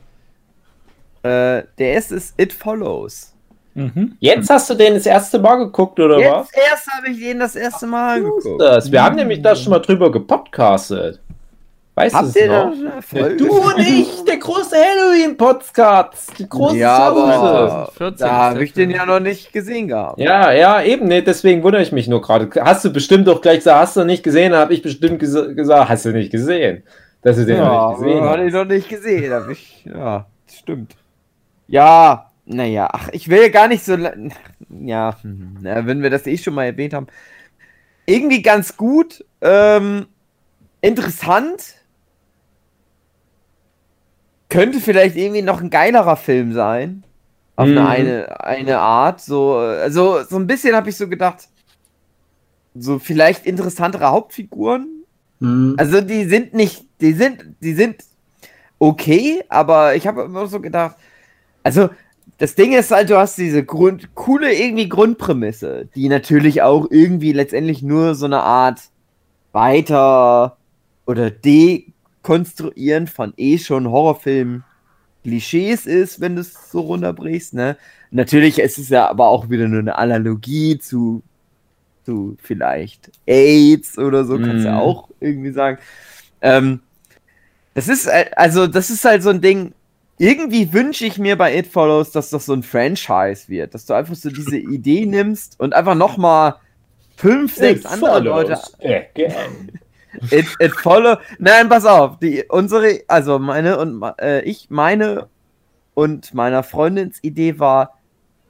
äh, der erste ist It Follows. Mhm. Jetzt hast du den das erste Mal geguckt, oder was? Jetzt erst habe ich den das erste Mal angeguckt. Das. Wir haben nämlich da schon mal drüber gepodcastet. Weißt du Habt ihr noch? eine Folge? Du und ich, der große Halloween-Podcast. Die große Ja, aber 14 da habe ich den ja noch nicht gesehen gehabt. Ja, ja, eben, ne, deswegen wundere ich mich nur gerade. Hast du bestimmt doch gleich gesagt, hast du nicht gesehen, habe ich bestimmt ges gesagt, hast du nicht gesehen. Dass du den Ja, noch nicht gesehen hatte ich hast. noch nicht gesehen. Hab ich, ja, das stimmt. Ja, naja, ach, ich will gar nicht so. Ja, na, wenn wir das eh schon mal erwähnt haben. Irgendwie ganz gut. Ähm, interessant. Könnte vielleicht irgendwie noch ein geilerer Film sein. Auf Mhm. eine, eine, Art. So, also, so ein bisschen habe ich so gedacht. So vielleicht interessantere Hauptfiguren. Hm. Also die sind nicht, die sind, die sind okay, aber ich habe immer so gedacht, also das Ding ist halt, du hast diese Grund, coole irgendwie Grundprämisse, die natürlich auch irgendwie letztendlich nur so eine Art weiter oder dekonstruieren von eh schon Horrorfilm Klischees ist, wenn du es so runterbrichst, ne? Natürlich ist es ja aber auch wieder nur eine Analogie zu, zu vielleicht AIDS oder so, kannst du ja Mhm. auch irgendwie sagen. Ähm, das ist, halt- also, das ist halt so ein Ding. Irgendwie wünsche ich mir bei It Follows, dass das so ein Franchise wird, dass du einfach so diese *laughs* Idee nimmst und einfach nochmal fünf, sechs andere Leute Again. It, it follow. Nein, pass auf. Die, unsere, also meine und äh, ich, meine und meiner Freundins Idee war,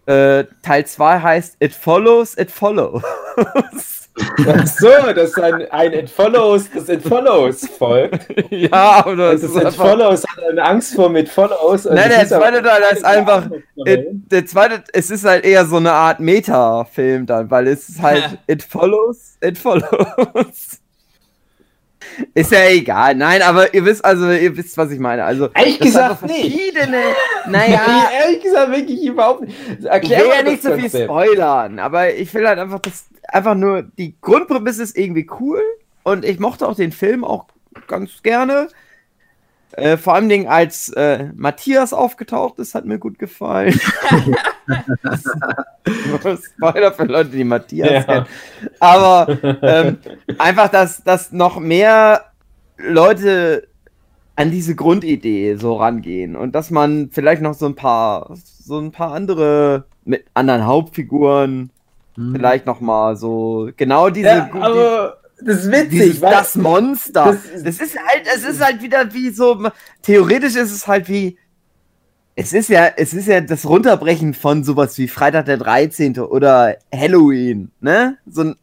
äh, Teil 2 heißt It follows, it follows. *laughs* Ach so, das ist ein, ein It Follows, das It Follows folgt. ja, oder Das ist It Follows, hat eine Angst vor mit Follows. Nein, das der zweite Teil ist einfach. It, der zweite, es ist halt eher so eine Art Meta-Film dann, weil es ist halt *laughs* It follows, it follows. Ist ja egal. Nein, aber ihr wisst also, ihr wisst, was ich meine. Also, Ehrlich gesagt nicht. *laughs* Naja, ehrlich gesagt wirklich überhaupt nicht. ich Erklär will mal ja das nicht so viel spoilern, aber ich will halt einfach das, einfach nur, die Grundprämisse ist irgendwie cool und ich mochte auch den Film auch ganz gerne. Äh, vor allem Dingen, als äh, Matthias aufgetaucht ist, hat mir gut gefallen. *laughs* *laughs* Spoiler für Leute, die Matthias Ja. kennen. Aber ähm, einfach, dass, dass noch mehr Leute an diese Grundidee so rangehen und dass man vielleicht noch so ein paar, so ein paar andere mit anderen Hauptfiguren Hm. vielleicht noch mal so genau diese Ja, aber das ist witzig, dieses, das Monster. das Das, ist- halt, es ist halt wieder wie so theoretisch ist es halt wie es ist ja, es ist ja das Runterbrechen von sowas wie Freitag der 13. oder Halloween, ne? So ein,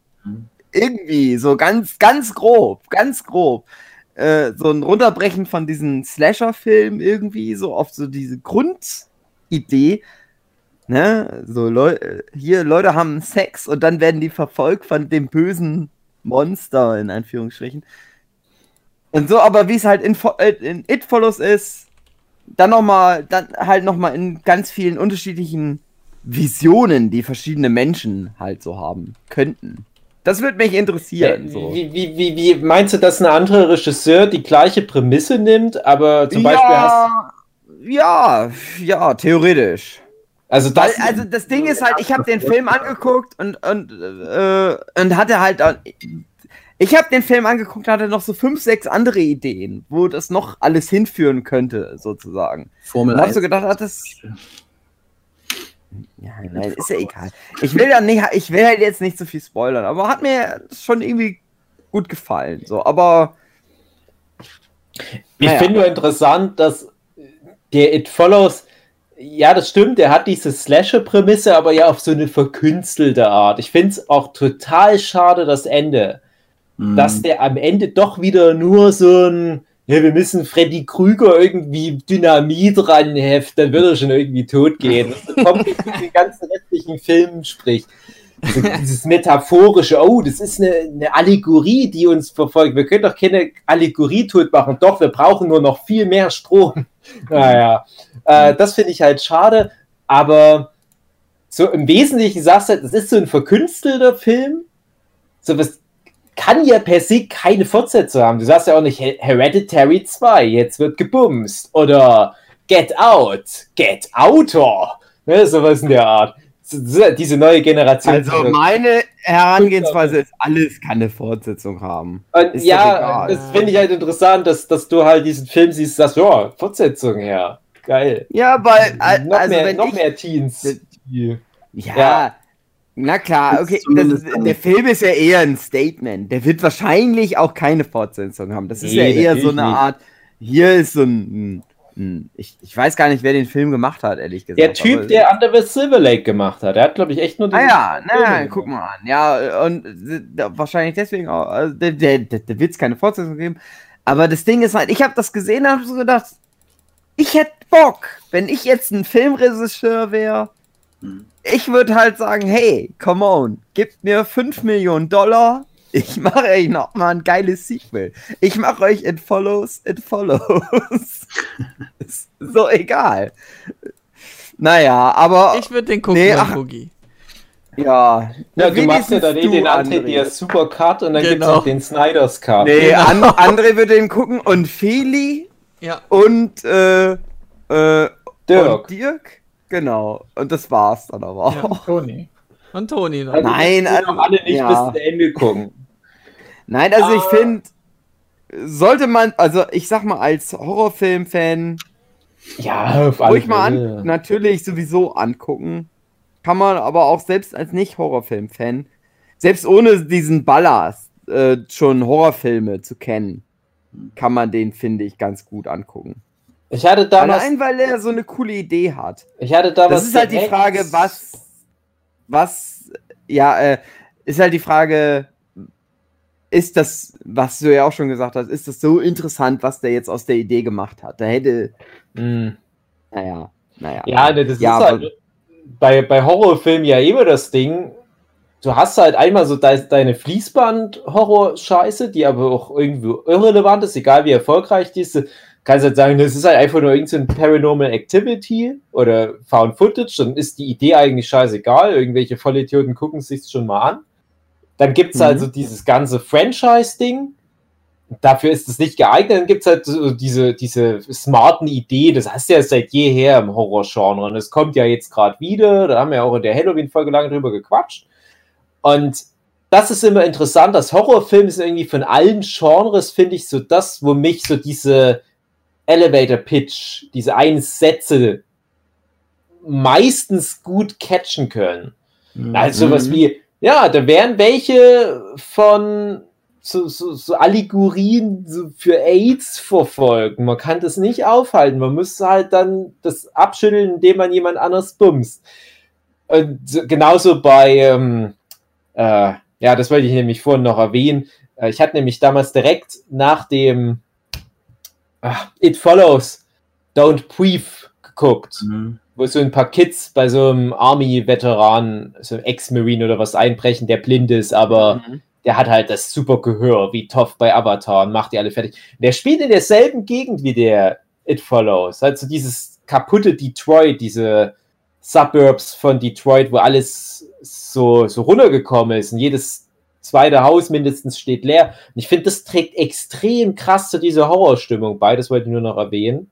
irgendwie, so ganz, ganz grob, ganz grob. Äh, so ein Runterbrechen von diesen Slasher-Filmen irgendwie, so auf so diese Grundidee, ne? So Leute, hier, Leute haben Sex und dann werden die verfolgt von dem bösen Monster, in Anführungsstrichen. Und so, aber wie es halt in, äh, in It Follows ist, dann nochmal, dann halt nochmal in ganz vielen unterschiedlichen Visionen, die verschiedene Menschen halt so haben könnten. Das würde mich interessieren. Äh, So. Wie, wie, wie, wie meinst du, dass ein anderer Regisseur die gleiche Prämisse nimmt, aber zum Beispiel hast ja, ja, ja, theoretisch. Also das, also das Ding ist halt, ich habe den Film angeguckt und und äh, und hatte halt ich habe den Film angeguckt, hatte noch so fünf, sechs andere Ideen, wo das noch alles hinführen könnte, sozusagen. Formel Und hab 1. so gedacht, ah, das ja, nein, ist ja egal. Ich will ja nicht, ich will halt jetzt nicht so viel spoilern, aber hat mir schon irgendwie gut gefallen, so, aber ich naja. finde nur interessant, dass der It Follows, ja, das stimmt, der hat diese Slasher-Prämisse, aber ja auf so eine verkünstelte Art. Ich finde es auch total schade, das Ende. Hm. dass der am Ende doch wieder nur so ein, ja, wir müssen Freddy Krüger irgendwie Dynamit ranheften, dann wird er schon irgendwie tot gehen. Das kommt mit den ganzen restlichen Filmen spricht. Dieses metaphorische, oh, das ist eine, eine Allegorie, die uns verfolgt. Wir können doch keine Allegorie tot machen. Doch, wir brauchen nur noch viel mehr Strom. Naja, äh, das finde ich halt schade, aber so im Wesentlichen sagst du, halt, das ist so ein verkünstelter Film. So was kann ja per se keine Fortsetzung haben. Du sagst ja auch nicht He- Hereditary 2, jetzt wird gebumst. Oder Get Out, Get Outer. Ne, sowas in der Art. Diese neue Generation. Also meine Herangehensweise ist, alles kann eine Fortsetzung haben. Und ist ja, das finde ich halt interessant, dass, dass du halt diesen Film siehst, sagst, ja, Fortsetzung her. Geil. Ja, weil, al- noch also mehr, wenn noch ich, mehr Teens. Ja, Ja. na klar, okay. Das, der Film ist ja eher ein Statement. Der wird wahrscheinlich auch keine Fortsetzung haben. Das ist ja Nee, eher so eine nicht. Art. Hier ist so ein. Ein ich, ich weiß gar nicht, wer den Film gemacht hat, ehrlich gesagt. Der Typ, der Under the Silver Lake gemacht hat, der hat, glaube ich, echt nur Ah diesen ja, Film na, gemacht. guck mal an. Ja, und äh, wahrscheinlich deswegen auch. Also, der der, der, wird es keine Fortsetzung geben. Aber das Ding ist halt, ich habe das gesehen und habe so gedacht, ich hätte Bock, wenn ich jetzt ein Filmregisseur wäre. Hm. Ich würde halt sagen, hey, come on, gebt mir 5 Millionen Dollar. Ich mache euch noch mal ein geiles Sequel. Ich mache euch It Follows, It Follows. *laughs* ist so egal. Naja, aber Ich würde den gucken, Nee, ach. Boogie. ja. Ja, du machst ja dann eh den André, der Super Cut und dann gibt's Genau. noch den Snyder's Cut. Nee, An André wird den gucken und Feli Ja. und, äh, äh, Dirk. und Dirk. Genau. Und das war's dann aber auch. Toni. Und Toni noch. Also, Nein, wir noch alle nicht ja. bis zum Ende gucken. Nein, also ich Ah. finde, sollte man, also ich sag mal, als Horrorfilm-Fan Ja, auf ruhig mal an, natürlich sowieso angucken. Kann man aber auch selbst als Nicht-Horrorfilm-Fan, selbst ohne diesen Ballast, äh, schon Horrorfilme zu kennen, kann man den, finde ich, ganz gut angucken. Ich hatte damals, Allein, weil er so eine coole Idee hat. ich hatte damals Das ist halt die Frage, was, was, ja, äh, ist halt die Frage, ist das, was du ja auch schon gesagt hast, ist das so interessant, was der jetzt aus der Idee gemacht hat? Da hätte, Hm. naja, naja. Ja, das Ja, ist halt bei, bei Horrorfilmen ja immer das Ding. Du hast halt einmal so de deine Fließband-Horror-Scheiße, die aber auch irgendwo irrelevant ist, egal wie erfolgreich die ist. Du kannst halt sagen, das ist halt einfach nur irgendein Paranormal Activity oder Found Footage, dann ist die Idee eigentlich scheißegal. Irgendwelche Vollidioten gucken sich schon mal an. Dann gibt es Mhm. halt so dieses ganze Franchise-Ding. Dafür ist es nicht geeignet. Dann gibt es halt so diese, diese smarten Ideen. Das hast du ja seit jeher im Horror-Genre. Und es kommt ja jetzt gerade wieder. Da haben wir ja auch in der Halloween-Folge lange drüber gequatscht. Und das ist immer interessant. Das Horrorfilm ist irgendwie von allen Genres, finde ich, so das, wo mich so diese Elevator-Pitch, diese einen Sätze meistens gut catchen können. Also sowas Mhm. wie, ja, da wären welche von so, so, so Allegorien für AIDS verfolgen. Man kann das nicht aufhalten. Man müsste halt dann das abschütteln, indem man jemand anders bumst. Und so- genauso bei, ähm, äh, ja, das wollte ich nämlich vorhin noch erwähnen. Äh, ich hatte nämlich damals direkt nach dem ah, It Follows Don't Breathe geguckt Mhm. Wo so ein paar Kids bei so einem Army-Veteran, so einem Ex-Marine oder was einbrechen, der blind ist, aber Mhm. der hat halt das super Gehör, wie Toff bei Avatar und macht die alle fertig. Der spielt in derselben Gegend wie der It Follows. Halt so dieses kaputte Detroit, diese Suburbs von Detroit, wo alles so, so runtergekommen ist und jedes zweite Haus mindestens steht leer. Und ich finde, das trägt extrem krass zu dieser Horrorstimmung bei, das wollte ich nur noch erwähnen.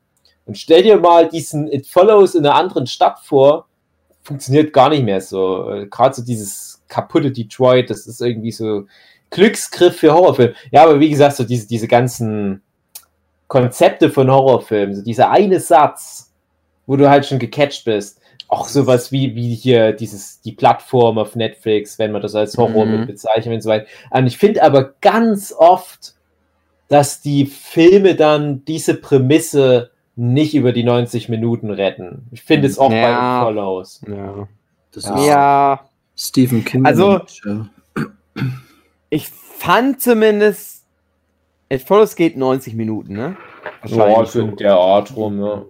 Und stell dir mal diesen It Follows in einer anderen Stadt vor, funktioniert gar nicht mehr so. Gerade so dieses kaputte Detroit, das ist irgendwie so Glücksgriff für Horrorfilme. Ja, aber wie gesagt, so diese, diese ganzen Konzepte von Horrorfilmen, so dieser eine Satz, wo du halt schon gecatcht bist. Auch sowas wie, wie hier dieses, die Plattform auf Netflix, wenn man das als Horror Mhm. bezeichnet und so weiter. Und ich finde aber ganz oft, dass die Filme dann diese Prämisse nicht über die 90 Minuten retten. Ich finde es auch Ja. bei Follows. Ja. Das Ja. ist ja, Stephen King. Also- ich fand zumindest, Follows geht 90 Minuten, ne? Ja, so in der Art rum, ne?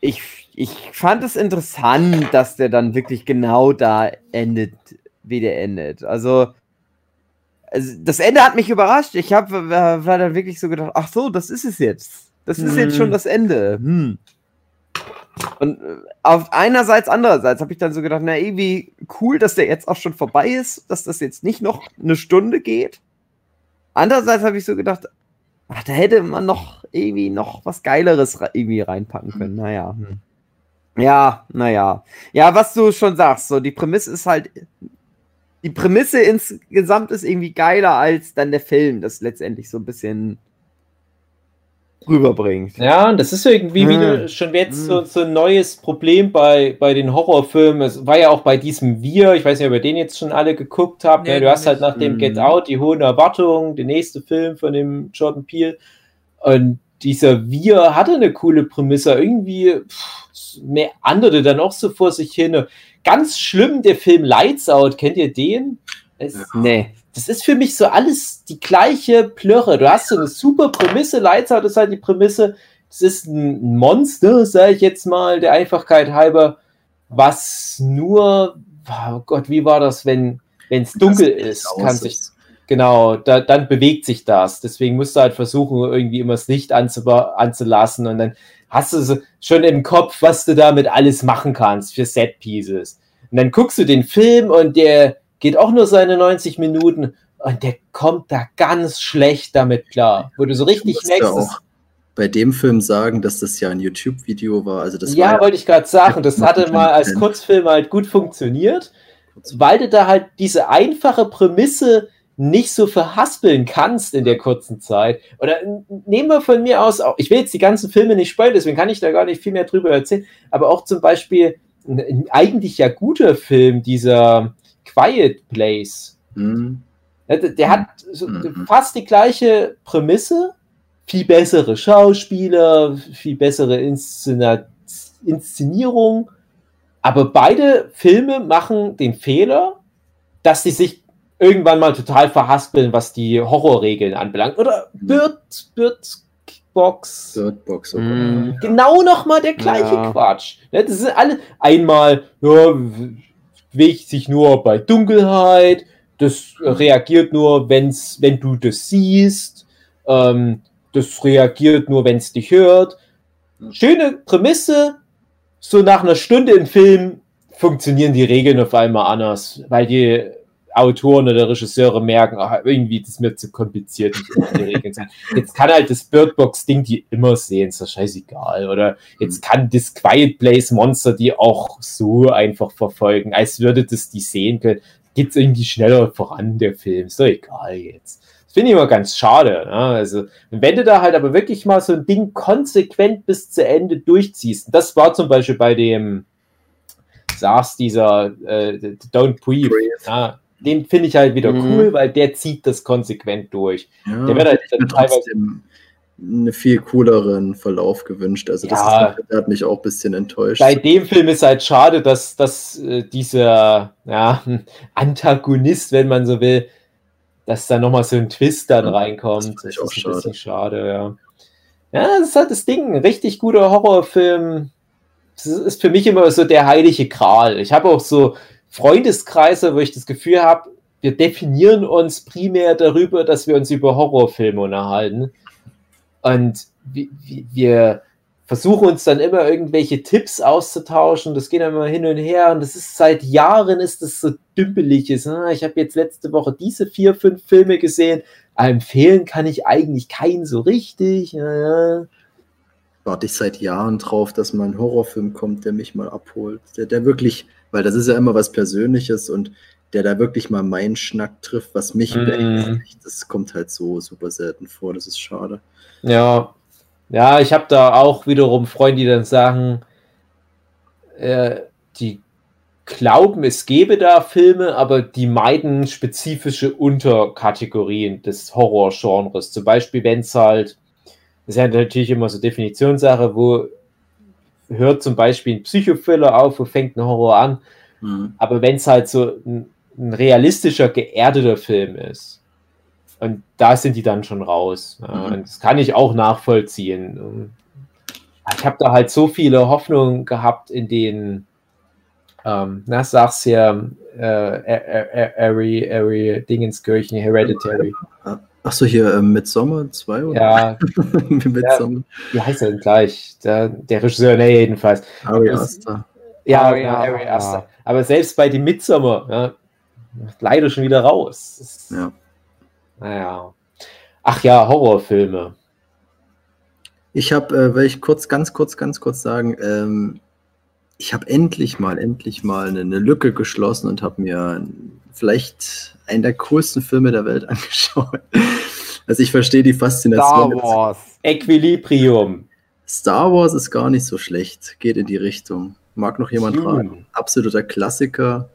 ich, ich fand es interessant, dass der dann wirklich genau da endet, wie der endet. Also, also das Ende hat mich überrascht. Ich hab, war, war dann wirklich so gedacht, ach so, das ist es jetzt. Das ist jetzt Mhm. schon das Ende. Hm. Und äh, auf einerseits, andererseits habe ich dann so gedacht, na irgendwie cool, dass der jetzt auch schon vorbei ist, dass das jetzt nicht noch eine Stunde geht. Andererseits habe ich so gedacht, ach, da hätte man noch irgendwie noch was Geileres re- irgendwie reinpacken können. Naja. Hm. Ja, naja. Ja, was du schon sagst, so die Prämisse ist halt. Die Prämisse insgesamt ist irgendwie geiler als dann der Film, das letztendlich so ein bisschen rüberbringt. Ja, und das ist irgendwie Hm. wieder schon jetzt so, so ein neues Problem bei, bei den Horrorfilmen. Es war ja auch bei diesem Wir, ich weiß nicht, ob ihr den jetzt schon alle geguckt habt. Nee, ne? Du hast halt nach dem Mhm. Get Out die hohen Erwartungen, der nächste Film von dem Jordan Peele. Und dieser Wir hatte eine coole Prämisse. Irgendwie pff, mehr andere dann auch so vor sich hin. Ganz schlimm, der Film Lights Out, kennt ihr den? Es, Nee. das ist für mich so alles die gleiche Plörre. Du hast so eine super Prämisse, Lights Out ist halt die Prämisse, es ist ein Monster, sage ich jetzt mal, der Einfachkeit halber, was nur, oh Gott, wie war das, wenn es dunkel ist, kann sich, ist. genau, da, dann bewegt sich das. Deswegen musst du halt versuchen, irgendwie immer das Licht anzulassen und dann hast du so schon im Kopf, was du damit alles machen kannst für Set Pieces. Und dann guckst du den Film und der geht auch nur seine 90 Minuten und der kommt da ganz schlecht damit klar. Wo du so richtig ja merkst, auch bei dem Film sagen, dass das ja ein YouTube-Video war. Also das ja, war wollte ich gerade sagen, das Ja, hatte mal als. Kurzfilm halt gut funktioniert, weil du da halt diese einfache Prämisse nicht so verhaspeln kannst in der kurzen Zeit. Oder nehmen wir von mir aus, ich will jetzt die ganzen Filme nicht spoilern, deswegen kann ich da gar nicht viel mehr drüber erzählen, aber auch zum Beispiel ein eigentlich ja guter Film, dieser Quiet Place. Hm, Ja, Der, der hat so Mhm. fast die gleiche Prämisse, viel bessere Schauspieler, viel bessere Inszena Inszenierung, aber beide Filme machen den Fehler, dass sie sich irgendwann mal total verhaspeln, was die Horrorregeln anbelangt. Oder Bird, Bird Box. Third Box. oh Mm. Genau nochmal der gleiche Ja. Quatsch. Ja, das sind alle einmal, ja, bewegt sich nur bei Dunkelheit, das reagiert nur, wenn's, wenn du das siehst, ähm, das reagiert nur, wenn es dich hört. Schöne Prämisse, so nach einer Stunde im Film funktionieren die Regeln auf einmal anders, weil die Autoren oder Regisseure merken, ach, irgendwie das ist mir zu kompliziert, nicht immer die Regeln sein. Jetzt kann halt das Birdbox-Ding die immer sehen, ist doch scheißegal. Oder jetzt kann das Quiet Place Monster die auch so einfach verfolgen, als würde das die sehen können. Geht's irgendwie schneller voran, der Film. Ist doch egal jetzt. Das finde ich immer ganz schade. Ne? Also, wenn du da halt aber wirklich mal so ein Ding konsequent bis zu Ende durchziehst, das war zum Beispiel bei dem, sagst dieser äh, Don't Breathe, Breathe. ja, den finde ich halt wieder Mhm. cool, weil der zieht das konsequent durch. Ja, Der wird halt mir teilweise- einen viel cooleren Verlauf gewünscht. Also das Ja. ist, der hat mich auch ein bisschen enttäuscht. Bei dem Film ist halt schade, dass, dass äh, dieser ja, *laughs* Antagonist, wenn man so will, dass da nochmal so ein Twist dann Ja, reinkommt. das Das, ist auch ein schade. bisschen schade, ja. Ja, das ist halt das Ding. Ein richtig guter Horrorfilm. Das ist für mich immer so der heilige Gral. Ich habe auch so Freundeskreise, wo ich das Gefühl habe, wir definieren uns primär darüber, dass wir uns über Horrorfilme unterhalten. Und wir, versuchen uns dann immer irgendwelche Tipps auszutauschen. Das geht dann immer hin und her. Und das ist seit Jahren ist das so dümpeliges. Ah, Ich habe jetzt letzte Woche diese vier, fünf Filme gesehen. Empfehlen kann ich eigentlich keinen so richtig. Warte ich seit Jahren drauf, dass mal ein Horrorfilm kommt, der mich mal abholt. Der, der wirklich, weil das ist ja immer was Persönliches und der da wirklich mal meinen Schnack trifft, was mich Mhm. beängstigt. Das kommt halt so super selten vor. Das ist schade. Ja, ja, ich habe da auch wiederum Freunde, die dann sagen, äh, die glauben, es gäbe da Filme, aber die meiden spezifische Unterkategorien des Horrorgenres. Zum Beispiel, wenn es halt, das ist ja natürlich immer so Definitionssache, wo hört zum Beispiel ein Psychothriller auf, wo fängt ein Horror an, Mhm. aber wenn es halt so ein, ein realistischer, geerdeter Film ist, und da sind die dann schon raus. Mhm. und das kann ich auch nachvollziehen. Ich habe da halt so viele Hoffnungen gehabt in den, ähm, na, sag's ja, äh, Ari, Ari Dingenskirchen, Hereditary. Achso, hier äh, Midsommar 2 oder? *laughs* Ja, Midsommar. wie heißt er denn gleich? Der, der Regisseur, nee, jedenfalls. Ari Aster. Ja, genau, ja, Ari ja. Aster. Aber selbst bei dem Midsommar, ja, leider schon wieder raus. Ist- Ja. Naja. Ach ja, Horrorfilme. Ich habe, äh, will ich kurz, ganz kurz, ganz kurz sagen, ähm, ich habe endlich mal, endlich mal eine, eine Lücke geschlossen und habe mir vielleicht einen der coolsten Filme der Welt *laughs* angeschaut. Also ich verstehe die Star Faszination. Wars. Equilibrium. Star Wars ist gar nicht so schlecht, geht in die Richtung. Mag noch jemand Dune. raten? Absoluter Klassiker.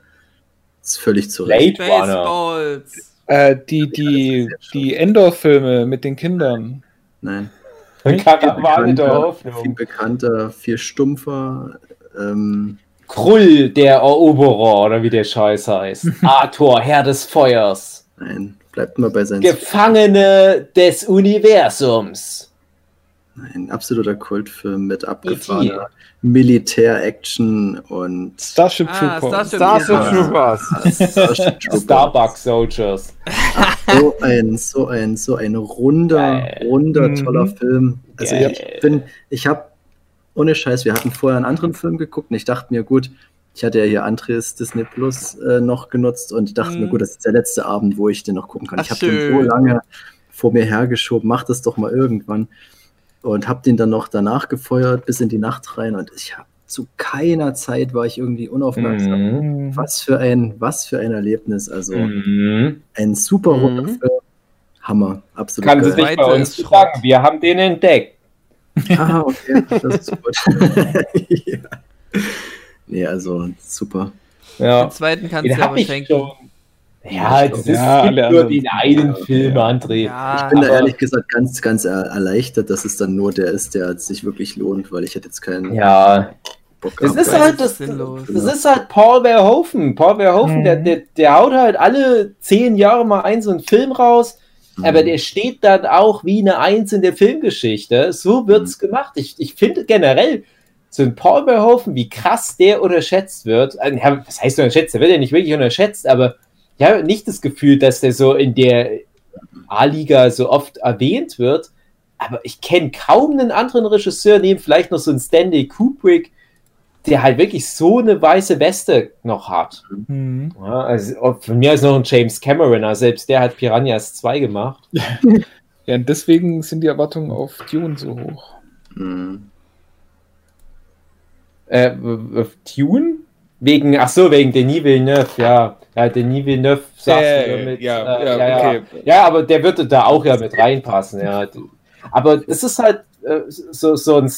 Ist völlig zu Recht. Baseballs. Äh, die die, die Endor-Filme mit den Kindern. Nein. Karawane der Viel bekannter, viel stumpfer. Ähm, Krull, der Eroberer, oder wie der Scheiß heißt. *laughs* Arthur, Herr des Feuers. nein, bleibt mal bei seinen. Gefangene des Universums. Ein absoluter Kultfilm mit E abgefahrener Militär-Action und Starship Ah, Troopers. Starship Starship Ja. Troopers. Starship *laughs* Troopers. Starbucks Soldiers. So ein, so ein, so ein runder, Geil. runder, Mhm. toller Film. Also Geil. ich bin, ich habe, ohne Scheiß, wir hatten vorher einen anderen Film geguckt und ich dachte mir, gut, ich hatte ja hier Andres Disney Plus äh, noch genutzt und ich dachte mir, Mhm. gut, das ist der letzte Abend, wo ich den noch gucken kann. Ach, ich habe den so lange vor mir hergeschoben, mach das doch mal irgendwann. Und habe den dann noch danach gefeuert, bis in die Nacht rein und ich habe zu keiner Zeit war ich irgendwie unaufmerksam. Mhm. Was für ein, was für ein Erlebnis. Also Mhm. ein super Mhm. Film. Hammer, absolut Kann sie geil. sich bei Zweite uns sagen, wir haben den entdeckt. *laughs* Ah, okay, das ist gut. *laughs* ja. Nee, also super. Ja. Den zweiten kannst du aber ich schenken. schon. Ja, das ist Ja, es gibt alle nur den einen Ja, Film, ja. André. Ja, Ich bin da ehrlich gesagt ganz, ganz er erleichtert, dass es dann nur der ist, der sich wirklich lohnt, weil ich hätte jetzt keinen Ja, Bock das ist halt es das, das ist halt Paul Verhoeven. Paul Verhoeven, Mhm. der, der, der haut halt alle zehn Jahre mal einen so einen Film raus, Mhm. aber der steht dann auch wie eine Eins in der Filmgeschichte. So wird's gemacht. Ich, ich finde generell so ein Paul Verhoeven, wie krass der unterschätzt wird. Also, ja, was heißt unterschätzt? Der wird ja nicht wirklich unterschätzt, aber ich habe nicht das Gefühl, dass der so in der A-Liga so oft erwähnt wird. Aber ich kenne kaum einen anderen Regisseur, neben vielleicht noch so einen Stanley Kubrick, der halt wirklich so eine weiße Weste noch hat. Mhm. Ja, also von mir ist noch ein James Cameron, also selbst der hat Piranhas 2 gemacht. *laughs* Ja, und deswegen sind die Erwartungen auf Dune so hoch. Mhm. Äh, Tune? Wegen, ach so, wegen Denis Villeneuve, ja. Ja, Denis Villeneuve sagst Äh, du damit. ja, äh, ja, ja, okay. ja, aber der würde da auch ja mit reinpassen, ja. Aber es ist halt äh, so, so ein,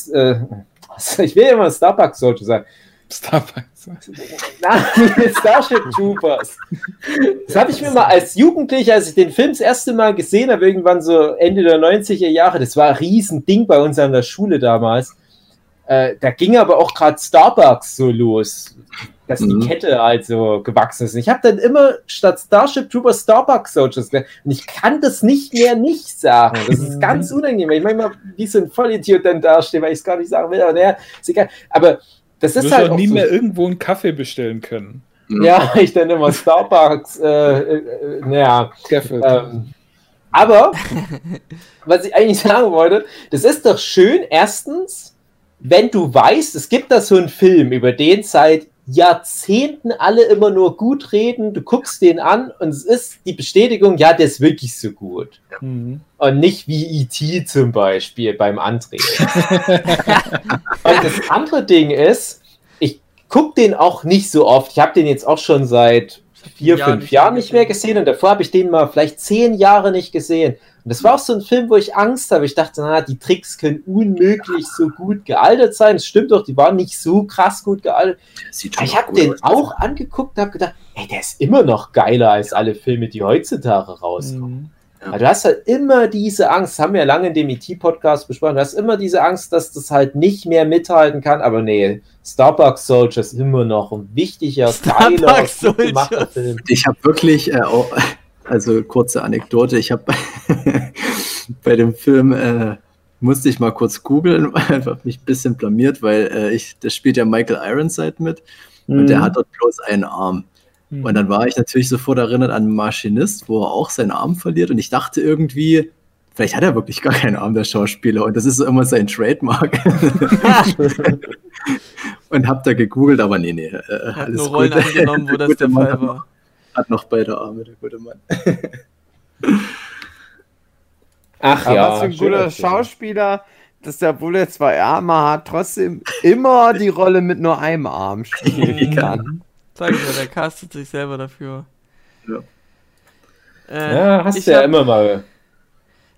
äh, ich will immer Starbucks sollte sagen. Starbucks. *laughs* Nein, Starship Troopers. Das habe ich mir mal als Jugendlicher, als ich den Film das erste Mal gesehen habe, irgendwann so Ende der 90er Jahre, das war ein Riesending bei uns an der Schule damals. Äh, da ging aber auch gerade Starbucks so los, dass Mhm. die Kette also gewachsen ist. Ich habe dann immer statt Starship Troopers Starbucks Soldiers gesagt. Und ich kann das nicht mehr nicht sagen. Das ist ganz unangenehm. Ich manchmal wie so ein Vollidiot dann dastehe, weil ich es gar nicht sagen will. Aber naja, ist egal. Aber das Du ist wirst halt auch nie so mehr irgendwo einen Kaffee bestellen können. ja, *laughs* ich dann immer Starbucks, äh, äh, äh, naja. Ähm, aber, was ich eigentlich sagen wollte, das ist doch schön, erstens, wenn du weißt, es gibt da so einen Film, über den seit Jahrzehnten alle immer nur gut reden, du guckst den an und es ist die Bestätigung, ja, der ist wirklich so gut. Mhm. Und nicht wie E.T. zum Beispiel beim André. *laughs* und das andere Ding ist, ich gucke den auch nicht so oft. Ich habe den jetzt auch schon seit vier, Jahr fünf nicht Jahren nicht mehr gesehen und davor habe ich den mal vielleicht zehn Jahre nicht gesehen. Und das war auch so ein Film, wo ich Angst habe. Ich dachte, na, die Tricks können unmöglich so gut gealtert sein. Es stimmt doch, die waren nicht so krass gut gealtert. Sieht Aber schon ich habe den auch angeguckt und habe gedacht, ey, der ist immer noch geiler als alle Filme, die heutzutage rauskommen. Mhm. Ja, du hast halt immer diese Angst, haben wir ja lange in dem ET-Podcast besprochen, du hast immer diese Angst, dass das halt nicht mehr mithalten kann, aber nee, Starbucks Soldiers ist immer noch ein wichtiger, geiler, Starbucks gut gemachter Soldiers. Film. Ich habe wirklich, äh, auch, also kurze Anekdote, ich habe *laughs* bei dem Film, äh, musste ich mal kurz googeln, *laughs* einfach mich ein bisschen blamiert, weil äh, ich, das spielt ja Michael Ironside mit und der hat dort bloß einen Arm. Hm. Und dann war ich natürlich sofort erinnert an Maschinist, wo er auch seinen Arm verliert. Und ich dachte irgendwie, vielleicht hat er wirklich gar keinen Arm, der Schauspieler. Und das ist so immer sein Trademark. *laughs* und hab da gegoogelt, aber nee, nee. Äh, Er hat alles nur Rollen gut. angenommen, wo das der Mann Fall hat noch- war. Hat noch beide Arme, der gute Mann. *laughs* Ach Aber ja. was für ein guter. Schauspieler, dass der Bulle zwei Arme hat, trotzdem immer die Rolle mit nur einem Arm spielen *laughs* kann. Sag ich mal, der castet sich selber dafür. Ja. Äh, ja, hast du ja hab, immer mal.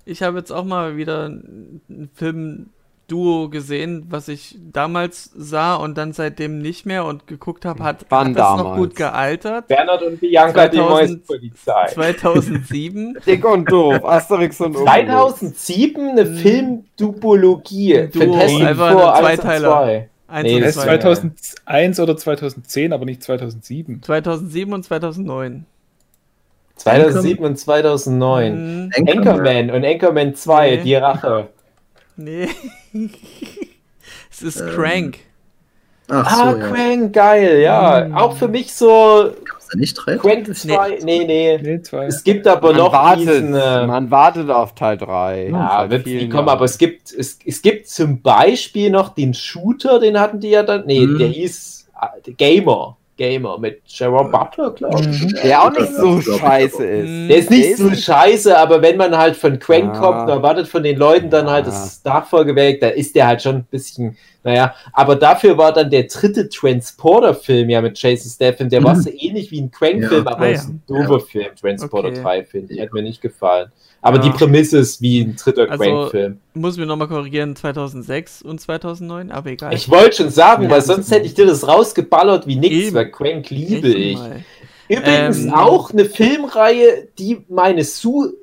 Ich habe jetzt auch mal wieder ein Filmduo gesehen, was ich damals sah und dann seitdem nicht mehr und geguckt habe, hat, Wann hat das damals? noch gut gealtert. Bernhard und Bianca, 2000, die Polizei. 2007. *laughs* Dick und doof, Asterix und 2007 eine hm. Filmdubologie. Duo, einfach vor, ein Zweiteiler. Zwei. 1 nee, ist 2001 oder 2010, aber nicht 2007. 2007 und 2009. 2007 und 2009. Anchorman, mhm. Anchorman und Anchorman 2, nee. die Rache. Nee. *laughs* es ist ähm. Crank. Ah, Ach ah, so, ja. Crank, geil, ja. Mhm. Auch für mich so ist er nicht drei? Crank 2. Nee, nee. Nee, zwei. Es gibt aber Man noch wartet, diesen. Äh, man wartet auf Teil 3. ja, wird nie kommen, aber es gibt, es, es gibt zum Beispiel noch den Shooter, den hatten die ja dann. Nee, Mhm. der hieß äh, Gamer. Gamer mit Gerard Butler, glaube ich. Der auch nicht so Ja, scheiße Mhm. ist. Der ist nicht Der so ist- scheiße, aber wenn man halt von Crank Ja. kommt und erwartet von den Leuten dann halt Ja. das Nachfolgewerk, da ist der halt schon ein bisschen, naja, aber dafür war dann der dritte Transporter-Film ja mit Jason Statham, der war so ähnlich wie ein Crank-Film, Ja. aber Ah, ist ein doofer Film, Transporter Okay. 3, finde ich, hat mir nicht gefallen. Aber Ja. die Prämisse ist wie ein dritter Also, Crank-Film. Muss mir nochmal korrigieren, 2006 und 2009, aber egal. Ich wollte schon sagen, Ja. weil sonst hätte ich dir das rausgeballert wie nix, Eben. weil Crank liebe Echt ich. mal. Übrigens Ähm, auch eine Filmreihe, die meine Sue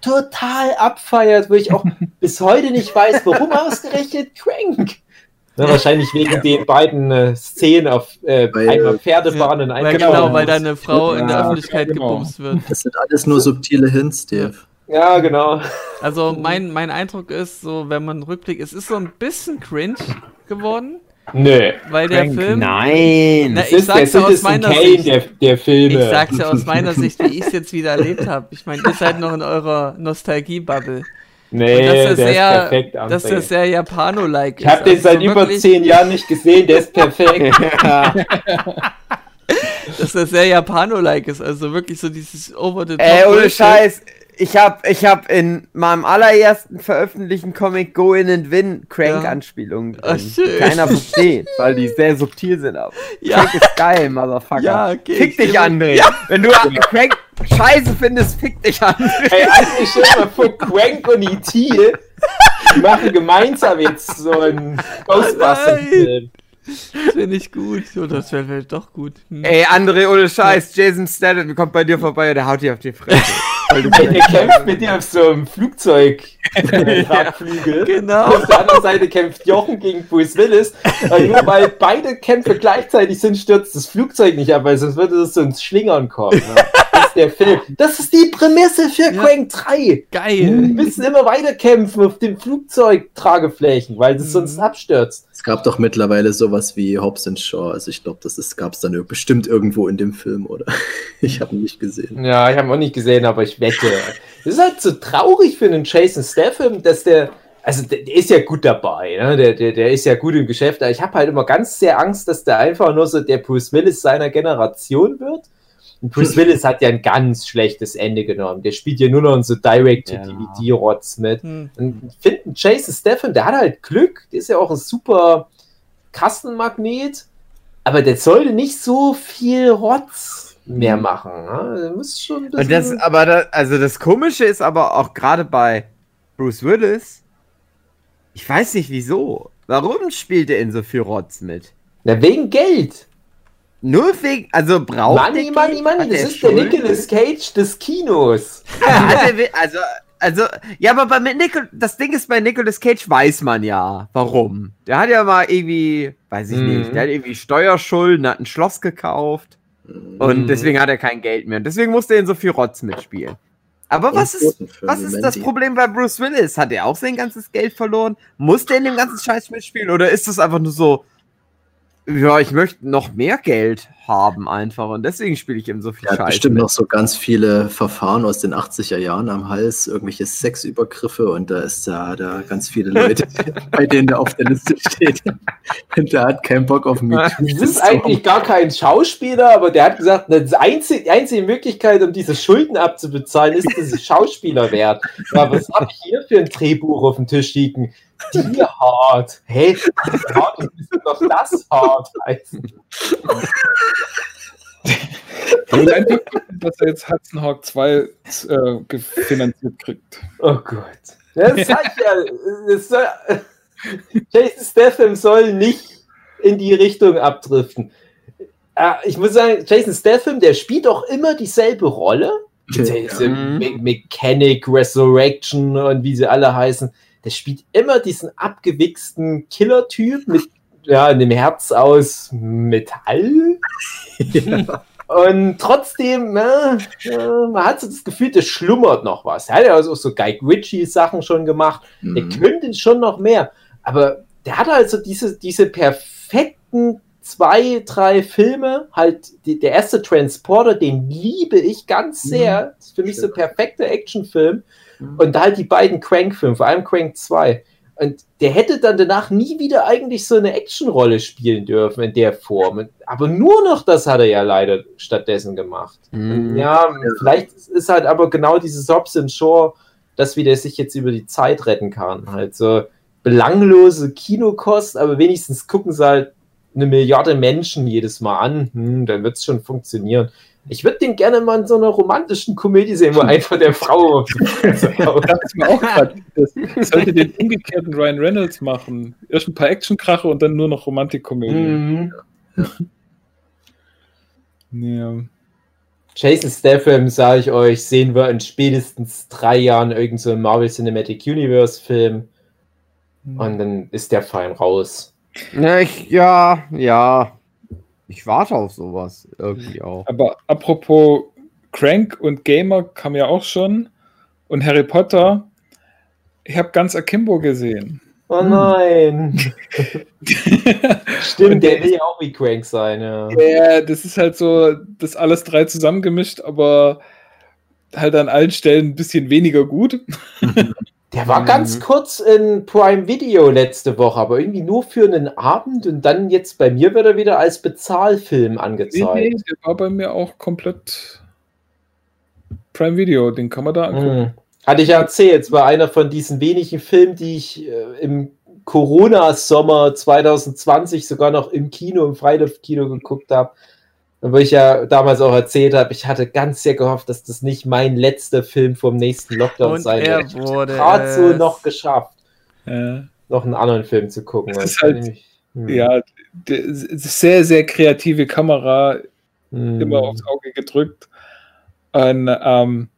total abfeiert, wo ich auch *laughs* bis heute nicht weiß, warum ausgerechnet Crank. *laughs* Na, wahrscheinlich wegen den beiden äh, Szenen auf äh, Weil- einmal Pferdebahn und Weil, einmal genau, weil deine Frau in der Ja, Öffentlichkeit genau. gebumst wird. Das sind alles nur subtile Hints, Steve. Ja, genau. Also mein, mein Eindruck ist, so wenn man rückblickt, es ist so ein bisschen cringe geworden, Nö. weil der Crank, Film. Nein. Na, Das ich ist der sag's ja aus meiner Kane Sicht. der, der Filme. Ich sag's ja aus meiner Sicht, wie ich es jetzt wieder erlebt habe. Ich meine, ihr seid noch in eurer Nostalgie-Bubble. nee, Und dass der er ist sehr, perfekt, dass André. er sehr Japano-like Ich habe den Also seit so über wirklich, zehn Jahren nicht gesehen, der ist perfekt. *laughs* Dass er sehr Japano-like ist. Also wirklich so dieses over the top. Ey, ohne. Scheiß. Ich hab, ich hab in meinem allerersten veröffentlichten Comic Go in and Win Crank-Anspielungen Ach, drin. schön. die Keiner versteht, weil die sehr subtil sind. Aber *laughs* Ja. Crank ist geil, Motherfucker. Ja, okay, fick ich dich, André. Wenn du Crank scheiße findest, fick dich, André. Ey, André, stell mal vor, Crank und E.T. die *laughs* machen gemeinsam jetzt so einen Ghostbusters-Film. Das finde ich gut. Oder das wäre vielleicht doch gut. Hm. Ey, André, ohne Scheiß, Jason Statham kommt bei dir vorbei und der haut dir auf die Fresse. Der *laughs* kämpft mit dir auf so einem Flugzeug. *laughs* Tragflügel. Genau. Auf der anderen Seite kämpft Jochen gegen Bruce Willis. Weil nur weil beide Kämpfe gleichzeitig sind, stürzt das Flugzeug nicht ab, weil sonst würde es so ins Schlingern kommen. Ne? Das ist der Film. Das ist die Prämisse für Ja. Crank 3. Wir Geil. müssen immer weiter kämpfen auf den Flugzeugtrageflächen, weil es sonst abstürzt. Gab doch mittlerweile sowas wie Hobbs and Shaw. Also ich glaube, das gab es dann bestimmt irgendwo in dem Film, oder? *laughs* Ich habe ihn nicht gesehen. Ja, ich habe ihn auch nicht gesehen, aber ich wette. Es ist halt so traurig für einen Jason Statham, dass der, also der, der ist ja gut dabei, ne? der, der, der ist ja gut im Geschäft, aber ich habe halt immer ganz sehr Angst, dass der einfach nur so der Bruce Willis seiner Generation wird. Und Bruce Willis hat ja ein ganz schlechtes Ende genommen. Der spielt ja nur noch in so Direct-to-DVD-Rotz mit. Hm. Und ich finde, Jason Statham, der hat halt Glück, der ist ja auch ein super Kassenmagnet, aber der sollte nicht so viel Rotz mehr machen. Ne? Muss schon das, bisschen- aber das, also das Komische ist aber auch gerade bei Bruce Willis, ich weiß nicht wieso. Warum spielt er in so viel Rotz mit? Na, wegen Geld. Nur wegen, also braucht Money, der Money, Geld? Money. Hat Das er ist der Schulden? Nicolas Cage des Kinos. Er also, also, ja, aber bei Nicol das Ding ist, bei Nicolas Cage weiß man ja, warum. Der hat ja mal irgendwie, weiß ich Mhm. nicht, der hat irgendwie Steuerschulden, hat ein Schloss gekauft und Mhm. deswegen hat er kein Geld mehr. Und deswegen musste er in so viel Rotz mitspielen. Aber was ist, was ist das Problem bei Bruce Willis? Hat er auch sein ganzes Geld verloren? Muss der in dem ganzen Scheiß mitspielen? Oder ist das einfach nur so, Ja, ich möchte noch mehr Geld haben einfach und deswegen spiele ich eben so viel hat Scheiße. bestimmt mit. noch so ganz viele Verfahren aus den 80er Jahren am Hals, irgendwelche Sexübergriffe und da ist da, da ganz viele Leute, *laughs* bei denen er auf der Liste steht. Und der hat keinen Bock auf mich. Das ist eigentlich gar kein Schauspieler, aber der hat gesagt, die einzige, einzige Möglichkeit, um diese Schulden abzubezahlen, ist, dass ich Schauspieler werde. Ja, was habe ich hier für ein Drehbuch auf dem Tisch liegen? Die hart. Hey, hart, das müsste doch das hart heißen. Und einfach, dass er jetzt Hudson Hawk 2 äh, gefinanziert kriegt. Oh Gott. Das sag ich ja. Das soll, Jason Statham soll nicht in die Richtung abdriften. Äh, Ich muss sagen, Jason Statham, der spielt auch immer dieselbe Rolle. Diese Mhm. Me Mechanic, Resurrection und wie sie alle heißen. Der spielt immer diesen abgewichsten Killer-Typ mit ja, einem Herz aus Metall. *laughs* Und trotzdem, ne, äh, man hat so das Gefühl, da schlummert noch was. Er hat ja also so Guy Ritchie-Sachen schon gemacht. Der Mhm. könnte schon noch mehr. Aber der hat also diese, diese perfekten zwei, drei Filme. Halt, die, der erste Transporter, den liebe ich ganz sehr. Das ist für mich so ein perfekter Actionfilm. Mhm. Und halt die beiden Crank-Filme, vor allem Crank 2. Und der hätte dann danach nie wieder eigentlich so eine Actionrolle spielen dürfen in der Form. Aber nur noch das hat er ja leider stattdessen gemacht. Mhm. Ja, vielleicht ist halt aber genau dieses Hobbs and Shaw, dass wieder sich jetzt über die Zeit retten kann. Halt so belanglose Kinokost, aber wenigstens gucken sie halt eine Milliarde Menschen jedes Mal an. Hm, dann wird es schon funktionieren. Ich würde den gerne mal in so einer romantischen Komödie sehen, wo einfach der Frau. *laughs* Das ist mir auch gerade. Das sollte den umgekehrten Ryan Reynolds machen. Erst ein paar Actionkrache und dann nur noch Romantikkomödie. Mhm. Ja. Jason Statham, sage ich euch, sehen wir in spätestens drei Jahren irgend so Marvel Cinematic Universe Film und dann ist der fein raus. Ich, ja, ja. Ich warte auf sowas irgendwie *laughs* auch. Aber apropos Crank und Gamer kam ja auch schon. Und Harry Potter. Ich habe ganz Akimbo gesehen. Oh nein. *laughs* Stimmt, der will ja auch wie Crank sein, ja. Ja, das ist halt so, das alles drei zusammengemischt, aber halt an allen Stellen ein bisschen weniger gut. *laughs* Der war Mhm. ganz kurz in Prime Video letzte Woche, aber irgendwie nur für einen Abend und dann jetzt bei mir wird er wieder als Bezahlfilm Nee, angezeigt. nee, der war bei mir auch komplett Prime Video, den kann man da angucken. Mhm. Hatte ich ja erzählt, es war einer von diesen wenigen Filmen, die ich äh, im Corona-Sommer 2020 sogar noch im Kino, im Freilift-Kino geguckt habe. Wo ich ja damals auch erzählt habe, ich hatte ganz sehr gehofft, dass das nicht mein letzter Film vom nächsten Lockdown Und sein er wird. Ich wurde gerade so es. noch geschafft, Ja. noch einen anderen Film zu gucken. Das Und ist halt- nämlich- hm. Ja, sehr, sehr kreative Kamera, Hm. immer aufs Auge gedrückt. Und ähm,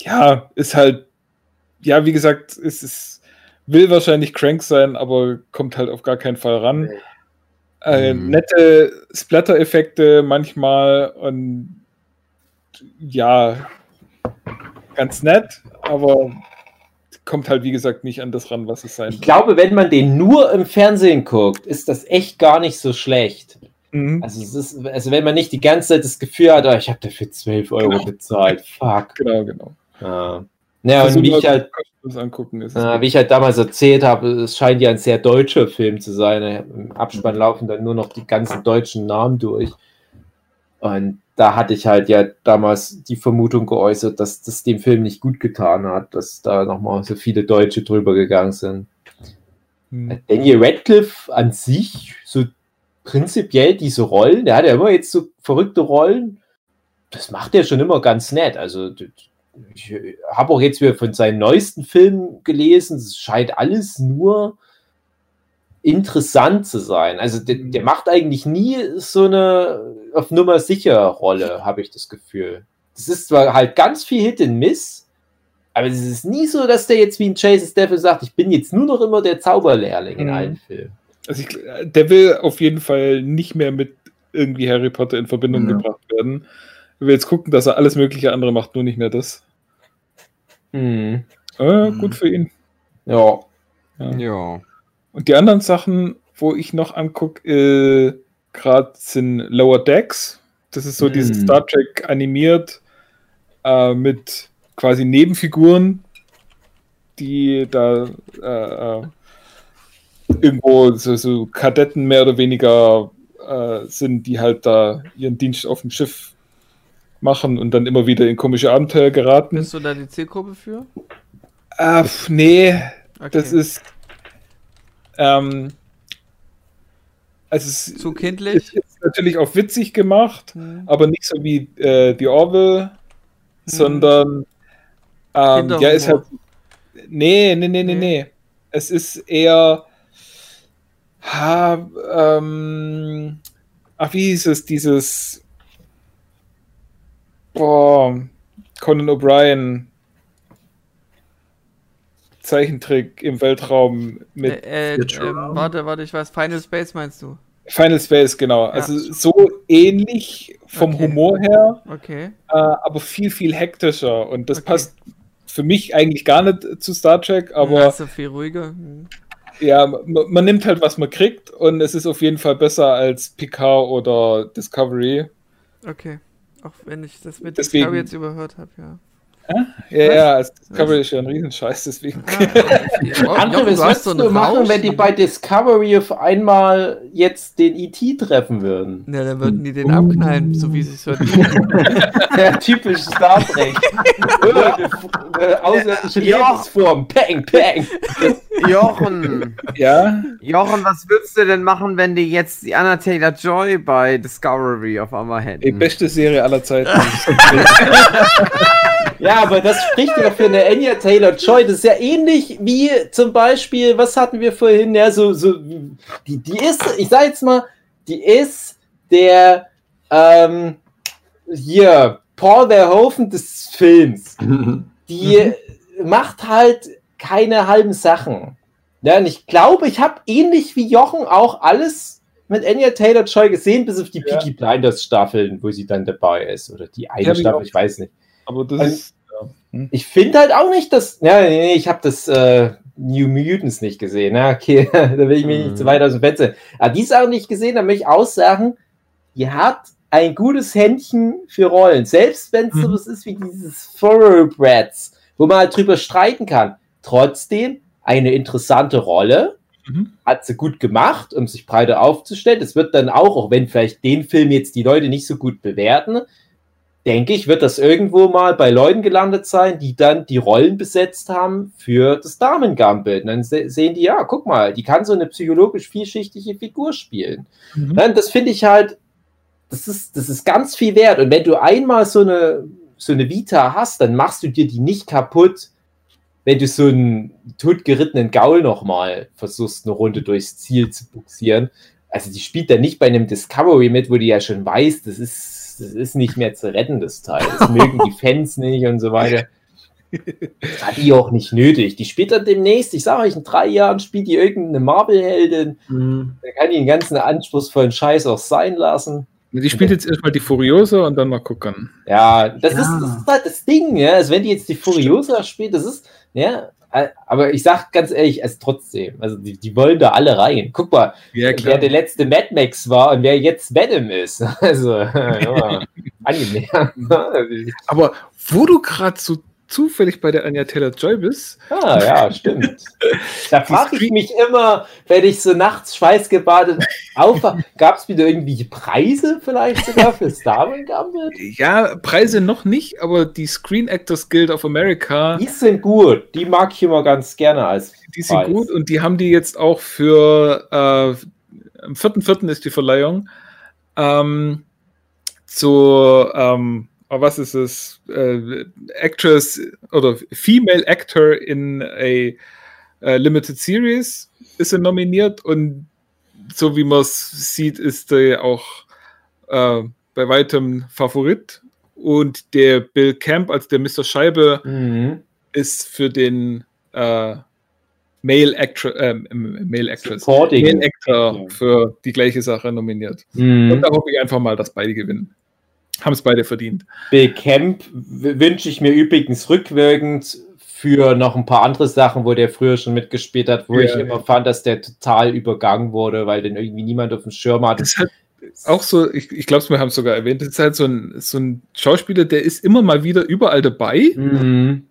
ja, ist halt, ja, wie gesagt, es ist, will wahrscheinlich crank sein, aber kommt halt auf gar keinen Fall ran. Äh, Mhm. Nette Splatter-Effekte manchmal und ja, ganz nett, aber kommt halt, wie gesagt, nicht an das ran, was es sein Ich glaube, wenn man den nur im Fernsehen guckt, ist das echt gar nicht so schlecht. Mhm. Also, es ist, also wenn man nicht die ganze Zeit das Gefühl hat, oh, ich habe dafür 12 Euro Genau. bezahlt, fuck. Genau, genau. Ja, ja und wie ich, halt, angucken. Äh, wie ich halt damals erzählt habe, es scheint ja ein sehr deutscher Film zu sein. Im Abspann laufen dann nur noch die ganzen deutschen Namen durch. Und da hatte ich halt ja damals die Vermutung geäußert, dass das dem Film nicht gut getan hat, dass da nochmal so viele Deutsche drüber gegangen sind. Hm. Daniel Radcliffe an sich, so prinzipiell diese Rollen, der hat ja immer jetzt so verrückte Rollen, das macht er schon immer ganz nett. Also ich habe auch jetzt wieder von seinen neuesten Filmen gelesen, es scheint alles nur interessant zu sein. Also der, der macht eigentlich nie so eine auf Nummer sicher Rolle, habe ich das Gefühl. Das ist zwar halt ganz viel Hit and Miss, aber es ist nie so, dass der jetzt wie ein Jason Statham sagt, ich bin jetzt nur noch immer der Zauberlehrling in Mhm. allen Filmen. Also ich, der will auf jeden Fall nicht mehr mit irgendwie Harry Potter in Verbindung Ja. gebracht werden. Er will jetzt gucken, dass er alles mögliche andere macht, nur nicht mehr das. Hm. Äh, Mhm. Gut für ihn. Ja. Ja. Ja. Und die anderen Sachen wo ich noch angucke, äh, gerade sind Lower Decks. Das ist so dieses Hm. Star Trek animiert äh, mit quasi Nebenfiguren, die da äh, äh, irgendwo so, so Kadetten mehr oder weniger äh, sind, die halt da ihren Dienst auf dem Schiff machen und dann immer wieder in komische Abenteuer geraten. Bist du da die Zielgruppe für? Pf, nee, Okay. das ist. Ähm, also es zu es kindlich. ist natürlich auch witzig gemacht, Hm. aber nicht so wie äh, die Orville, sondern ähm, ja, ist halt. Nee, nee, nee, nee, Nee. nee. Es ist eher. Ha, ähm, ach, wie hieß es, dieses. Boah, Conan O'Brien. Zeichentrick im Weltraum mit Äh, äh, ähm, Raum. warte, warte, ich weiß. Final Space meinst du? Final Space, genau. Also so ähnlich vom Okay. Humor her, Okay. äh, aber viel, viel hektischer. Und das Okay. passt für mich eigentlich gar nicht zu Star Trek, aber Also viel ruhiger. Hm. ja, man, man nimmt halt, was man kriegt und es ist auf jeden Fall besser als Picard oder Discovery. Okay. Auch wenn ich das mit Deswegen- Discovery jetzt überhört habe, ja. Ja, ja, also Discovery ist ja ein Riesenscheiß, deswegen. Ah. Oh, André, was würdest du machen, wenn die bei Discovery auf einmal jetzt den E.T. treffen würden? Na, dann würden die den abknallen, so wie sie es hört. Ja, *laughs* typisch Star Trek. *laughs* Äh, außerirdische Ja. Lebensform. Peng, peng. Jochen, Ja, Jochen, was würdest du denn machen, wenn die jetzt die Anna Taylor Joy bei Discovery auf einmal die hätten? beste Serie aller Zeiten. *laughs* Ja, aber das spricht ja für eine Anya Taylor-Joy. Das ist ja ähnlich wie zum Beispiel, was hatten wir vorhin? Ja, so, so, die, die ist, ich sag jetzt mal, die ist der, ähm, hier, Paul Verhoeven des Films. *laughs* Die macht halt keine halben Sachen. Ja, und ich glaube, ich habe ähnlich wie Jochen auch alles mit Anya Taylor-Joy gesehen, bis auf die Ja. Peaky Blinders Staffeln, wo sie dann dabei ist. Oder die eine ich Staffel, ich weiß nicht. Aber das Ein- ist. Ich finde halt auch nicht, dass. Ja, nee, nee, ich habe das äh, New Mutants nicht gesehen. Na, okay, *laughs* da will ich mich nicht Mhm. zu weit aus dem Fenster. Aber die Sachen nicht gesehen, da möchte ich auch sagen, die hat ein gutes Händchen für Rollen. Selbst wenn es Mhm. sowas ist wie dieses Thoroughbreds, wo man halt drüber streiten kann. Trotzdem eine interessante Rolle. Mhm. Hat sie gut gemacht, um sich breiter aufzustellen. Es wird dann auch, auch wenn vielleicht den Film jetzt die Leute nicht so gut bewerten, denke ich, wird das irgendwo mal bei Leuten gelandet sein, die dann die Rollen besetzt haben für das Damen-Gambit. Dann se sehen die, ja, guck mal, die kann so eine psychologisch vielschichtige Figur spielen. Mhm. Nein, das finde ich halt, das ist, das ist ganz viel wert. Und wenn du einmal so eine, so eine Vita hast, dann machst du dir die nicht kaputt, wenn du so einen totgerittenen Gaul nochmal versuchst, eine Runde durchs Ziel zu buxieren. Also die spielt dann nicht bei einem Discovery mit, wo die ja schon weiß, das ist, das ist nicht mehr zu retten, das Teil. Das mögen die Fans *laughs* nicht und so weiter. Das hat die auch nicht nötig. Die spielt dann demnächst, ich sage euch, in drei Jahren spielt die irgendeine Marvel-Heldin. Mhm. Da kann die den ganzen anspruchsvollen Scheiß auch sein lassen. Die spielt jetzt erstmal die Furiosa und dann mal gucken. Ja, das, Ja. Ist, das ist halt das Ding, ja. Also wenn die jetzt die Furiosa spielt, das ist, ja, aber ich sag ganz ehrlich, also trotzdem, also die, die wollen da alle rein. Guck mal, Ja, wer der letzte Mad Max war und wer jetzt Venom ist. *laughs* Also, ja, *laughs* angenehm. Aber wo du gerade so zufällig bei der Anya Taylor Joy bist, Ah, ja, stimmt. Da frage ich mich immer, wenn ich so nachts schweißgebadet aufwache, gab es wieder irgendwelche Preise vielleicht sogar für Star Wars Gambit? ja, Preise noch nicht, aber die Screen Actors Guild of America, Die sind gut, die mag ich immer ganz gerne als die sind Preis. gut und die haben die jetzt auch für äh, am 4.4. ist die Verleihung ähm, zu ähm, was ist es? Äh, Actress oder Female Actor in a äh, Limited Series ist er nominiert und so wie man es sieht, ist er auch äh, bei weitem Favorit. Und der Bill Camp als der Mr. Scheibe Mhm. ist für den äh, Male, Actor, äh, Male Actress, Supporting. Male Actor für die gleiche Sache nominiert. Und Mhm. da hoffe ich einfach mal, dass beide gewinnen. *laughs* Haben es beide verdient. Bill Camp w- wünsche ich mir übrigens rückwirkend für noch ein paar andere Sachen, wo der früher schon mitgespielt hat, wo Ja. ich immer fand, dass der total übergangen wurde, weil den irgendwie niemand auf dem Schirm hatte. Das halt auch so, ich, ich glaube, wir haben es sogar erwähnt, das ist halt so ein, so ein Schauspieler, der ist immer mal wieder überall dabei Mhm.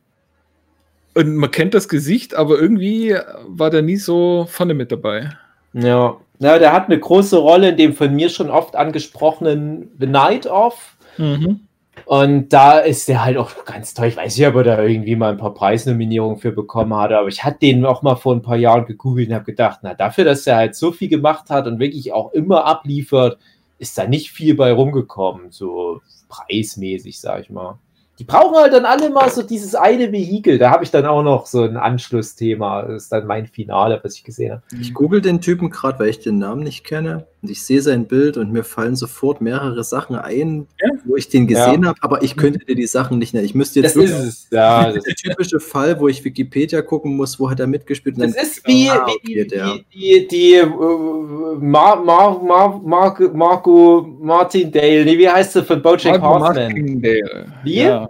und man kennt das Gesicht, aber irgendwie war der nie so vorne mit dabei. Ja. ja, der hat eine große Rolle in dem von mir schon oft angesprochenen The Night Of. Mhm. Und da ist der halt auch ganz toll. Ich weiß nicht, ob er da irgendwie mal ein paar Preisnominierungen für bekommen hatte, aber ich hatte den auch mal vor ein paar Jahren gegoogelt und habe gedacht, na, dafür, dass er halt so viel gemacht hat und wirklich auch immer abliefert, ist da nicht viel bei rumgekommen, so preismäßig, sag ich mal. Die brauchen halt dann alle mal so dieses eine Vehikel. Da habe ich dann auch noch so ein Anschlussthema. Das ist dann mein Finale, was ich gesehen habe. Ich google den Typen gerade, weil ich den Namen nicht kenne. Und ich sehe sein Bild und mir fallen sofort mehrere Sachen ein, Ja. wo ich den gesehen Ja. habe, aber ich könnte dir die Sachen nicht nennen. Ich müsste jetzt Das ist es. Ja, das der typische Fall, wo ich Wikipedia gucken muss, wo hat er mitgespielt. Und Das dann- ist wie, Ah, wie okay, der. die, die, die äh, Mar, Mar, Mar, Mar, Marco Martindale, nee, wie heißt sie von Bojack Margot Horseman? Martingale. Wie? Ja.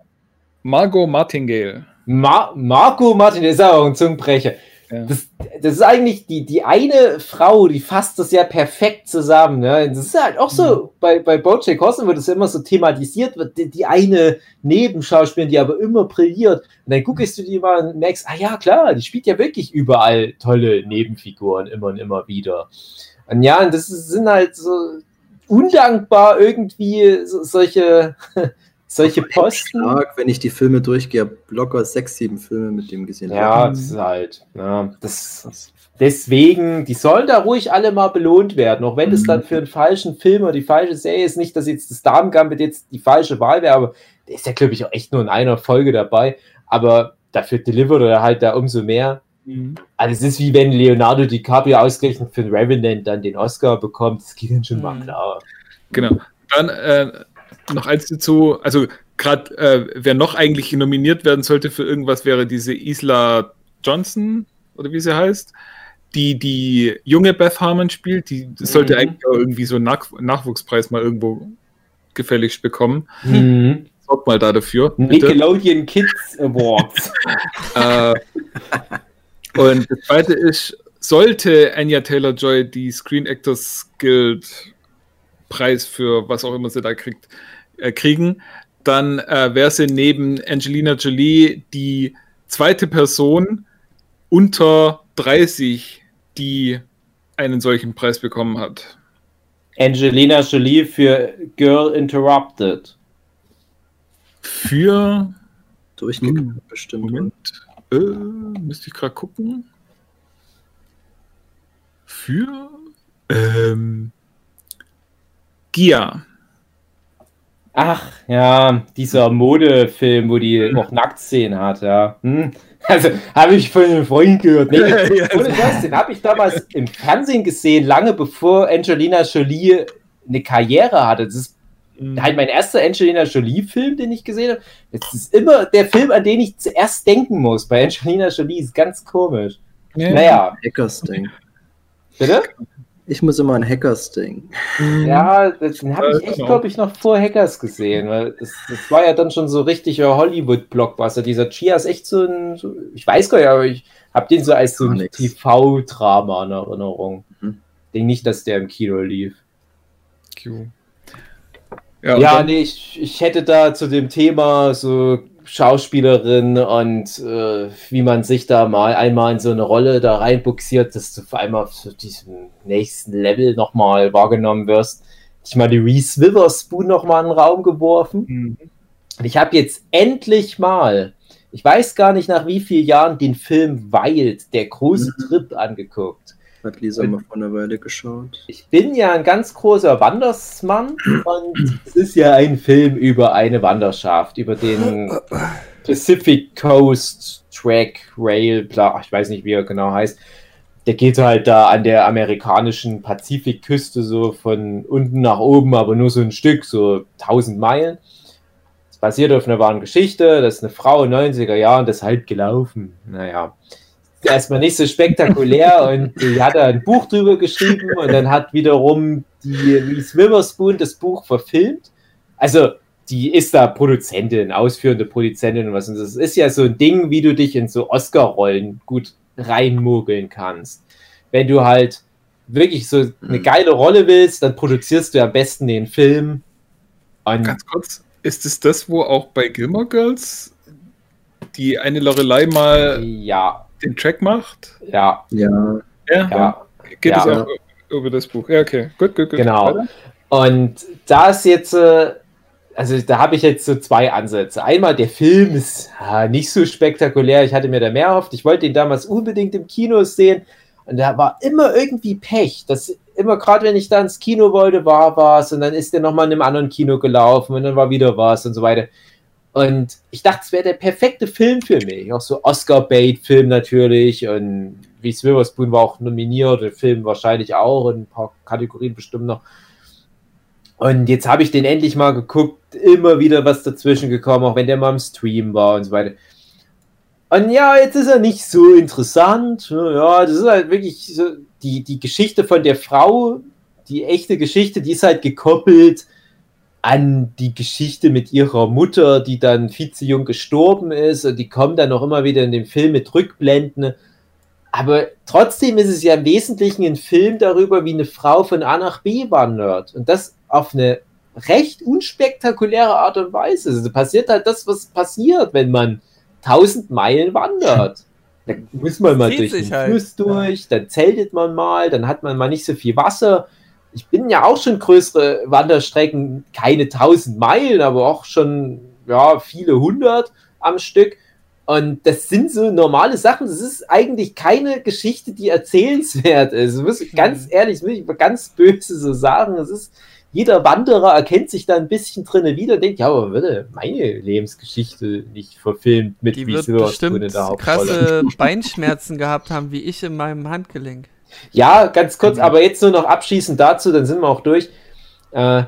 Margot Martingale. Mar Marco Martindale ist auch ein Zungenbrecher. Ja. Das, das ist eigentlich die, die eine Frau, die fasst das ja perfekt zusammen. Ne? Das ist halt auch so, bei, bei Bojack Horseman wird das immer so thematisiert, wird die, die eine Nebenschauspielerin, die aber immer brilliert. Und dann guckst du die mal und merkst, ah ja, klar, die spielt ja wirklich überall tolle Nebenfiguren immer und immer wieder. Und ja, und das ist- sind halt so undankbar irgendwie so, solche, *laughs* solche Posten. Stark, wenn ich die Filme durchgehe, locker sechs, sieben Filme mit dem gesehen. Ja, das ist halt. Ja, das, deswegen, die sollen da ruhig alle mal belohnt werden, auch wenn es Mhm. dann für einen falschen Film oder die falsche Serie ist. Nicht, dass jetzt das Damen-Gambit jetzt die falsche Wahl wäre, aber der ist ja, glaube ich, auch echt nur in einer Folge dabei. Aber dafür delivert er halt da umso mehr. Also es ist wie wenn Leonardo DiCaprio ausgerechnet für den Revenant dann den Oscar bekommt. Das geht dann schon mal Mhm. klar. Genau. Dann äh, noch eins dazu, also gerade äh, wer noch eigentlich nominiert werden sollte für irgendwas, wäre diese Isla Johnson, oder wie sie heißt, die die junge Beth Harmon spielt. Die sollte Mhm. eigentlich auch irgendwie so einen Nach Nachwuchspreis mal irgendwo gefälligst bekommen. Mhm. Sorgt mal da dafür. bitte. Nickelodeon Kids Awards. *laughs* Äh, und das zweite ist, sollte Anya Taylor-Joy die Screen Actors Guild Preis für was auch immer sie da kriegt, äh, kriegen, dann äh, wäre sie neben Angelina Jolie die zweite Person unter 30, die einen solchen Preis bekommen hat. Angelina Jolie für Girl Interrupted. Für Durchgegangen Hm, bestimmt. Moment, äh, müsste ich gerade gucken. Für ähm, Gia. Ach, ja, dieser Modefilm, wo die noch Nacktszenen hat, ja. Hm. Also, habe ich von einem Freund gehört. Nee, *laughs* Ja, ohne das, den habe ich damals im Fernsehen gesehen, lange bevor Angelina Jolie eine Karriere hatte. Das ist halt mein erster Angelina Jolie-Film, den ich gesehen habe. Das ist immer der Film, an den ich zuerst denken muss. Bei Angelina Jolie ist ganz komisch. Ja. Naja, Hackersting. bitte? Ich muss immer an Hackersting. Ja, das- den habe ich echt, glaube ich, noch vor Hackers gesehen, weil das, das war ja dann schon so richtiger Hollywood-Blockbuster. Dieser Chia ist echt so ein, so, ich weiß gar nicht, aber ich habe den so als so ein. TV-Drama in Erinnerung. Mhm. Ich denke nicht, dass der im Kino lief. Q. Ja, Ja, nee, ich, ich hätte da zu dem Thema so Schauspielerin und äh, wie man sich da mal einmal in so eine Rolle da reinbuxiert, dass du auf einmal zu diesem nächsten Level nochmal wahrgenommen wirst. Ich mal die Reese Witherspoon nochmal in den Raum geworfen. Mhm. Und ich habe jetzt endlich mal, ich weiß gar nicht nach wie vielen Jahren, den Film Wild, der große Mhm. Trip angeguckt. Hat Lisa mal vor einer Weile geschaut. Ich bin ja ein ganz großer Wandersmann und es ist ja ein Film über eine Wanderschaft, über den *clears throat* Pacific Coast Track Rail, ich weiß nicht, wie er genau heißt. Der geht halt da an der amerikanischen Pazifikküste so von unten nach oben, aber nur so ein Stück, so 1000 Meilen. Es basiert auf einer wahren Geschichte, das ist eine Frau in 90er Jahren, das ist halt gelaufen. Naja, erstmal nicht so spektakulär *laughs* und die hat da ein Buch drüber geschrieben und dann hat wiederum die Reese Witherspoon das Buch verfilmt. Also die ist da Produzentin, ausführende Produzentin und was. Und das ist ja so ein Ding, wie du dich in so Oscar-Rollen gut reinmogeln kannst. Wenn du halt wirklich so eine geile Rolle willst, dann produzierst du am besten den Film. Und Ganz kurz, ist es das, wo auch bei Gilmore Girls die eine Lorelei mal ja, den Track macht? ja, Ja, Ja. ja. Geht Ja. es auch über das Buch? Ja, okay. Gut, gut, gut. Genau. Weiter? Und da ist jetzt, äh, also da habe ich jetzt so zwei Ansätze. Einmal, der Film ist ah, nicht so spektakulär. Ich hatte mir da mehr erhofft. Ich wollte ihn damals unbedingt im Kino sehen. Und da war immer irgendwie Pech. Das immer, gerade wenn ich da ins Kino wollte, war was. Und dann ist der nochmal in einem anderen Kino gelaufen. Und dann war wieder was und so weiter. Und ich dachte, es wäre der perfekte Film für mich. Auch so Oscar-Bait-Film natürlich. Und wie Witherspoon war auch nominiert, der Film wahrscheinlich auch, in ein paar Kategorien bestimmt noch. Und jetzt habe ich den endlich mal geguckt, immer wieder was dazwischen gekommen, auch wenn der mal im Stream war und so weiter. Und ja, jetzt ist er nicht so interessant. Ja, das ist halt wirklich so die, die Geschichte von der Frau, die echte Geschichte, die ist halt gekoppelt an die Geschichte mit ihrer Mutter, die dann viel zu jung gestorben ist. Und die kommen dann auch immer wieder in den Film mit Rückblenden. Aber trotzdem ist es ja im Wesentlichen ein Film darüber, wie eine Frau von A nach B wandert. Und das auf eine recht unspektakuläre Art und Weise. Also passiert halt das, was passiert, wenn man tausend Meilen wandert. *laughs* Da muss man mal durch den halt. Fluss durch, dann zeltet man mal, dann hat man mal nicht so viel Wasser. Ich bin ja auch schon größere Wanderstrecken, keine tausend Meilen, aber auch schon ja, viele hundert am Stück. Und das sind so normale Sachen. Das ist eigentlich keine Geschichte, die erzählenswert ist. Ich muss ganz ehrlich, das muss ich ganz böse so sagen. Es ist, jeder Wanderer erkennt sich da ein bisschen drinne wieder und denkt, ja, aber würde meine Lebensgeschichte nicht verfilmt mit Die wie wird bestimmt in der Hauptrolle. krasse *laughs* Beinschmerzen gehabt haben, wie ich in meinem Handgelenk. Ja, ganz kurz, aber jetzt nur noch abschließend dazu, dann sind wir auch durch. Äh,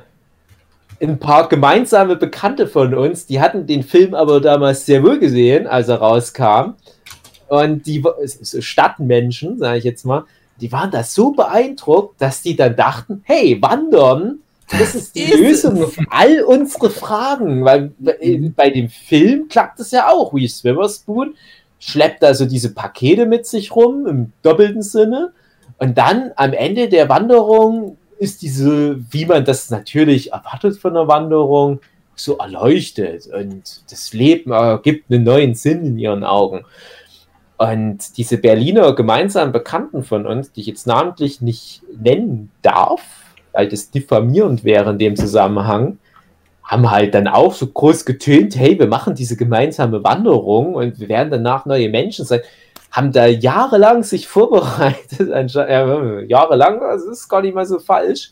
ein paar gemeinsame Bekannte von uns, die hatten den Film aber damals sehr wohl gesehen, als er rauskam. Und die Stadtmenschen, sage ich jetzt mal, die waren da so beeindruckt, dass die dann dachten, hey, wandern, das ist die *laughs* Lösung auf all unsere Fragen. Weil bei- bei dem Film klappt es ja auch, wie Witherspoon schleppt also diese Pakete mit sich rum, im doppelten Sinne. Und dann am Ende der Wanderung ist diese, wie man das natürlich erwartet von einer Wanderung, so erleuchtet und das Leben ergibt einen neuen Sinn in ihren Augen. Und diese Berliner gemeinsamen Bekannten von uns, die ich jetzt namentlich nicht nennen darf, weil das diffamierend wäre in dem Zusammenhang, haben halt dann auch so groß getönt, hey, wir machen diese gemeinsame Wanderung und wir werden danach neue Menschen sein haben da jahrelang sich vorbereitet, *laughs* äh, jahrelang, das ist gar nicht mal so falsch,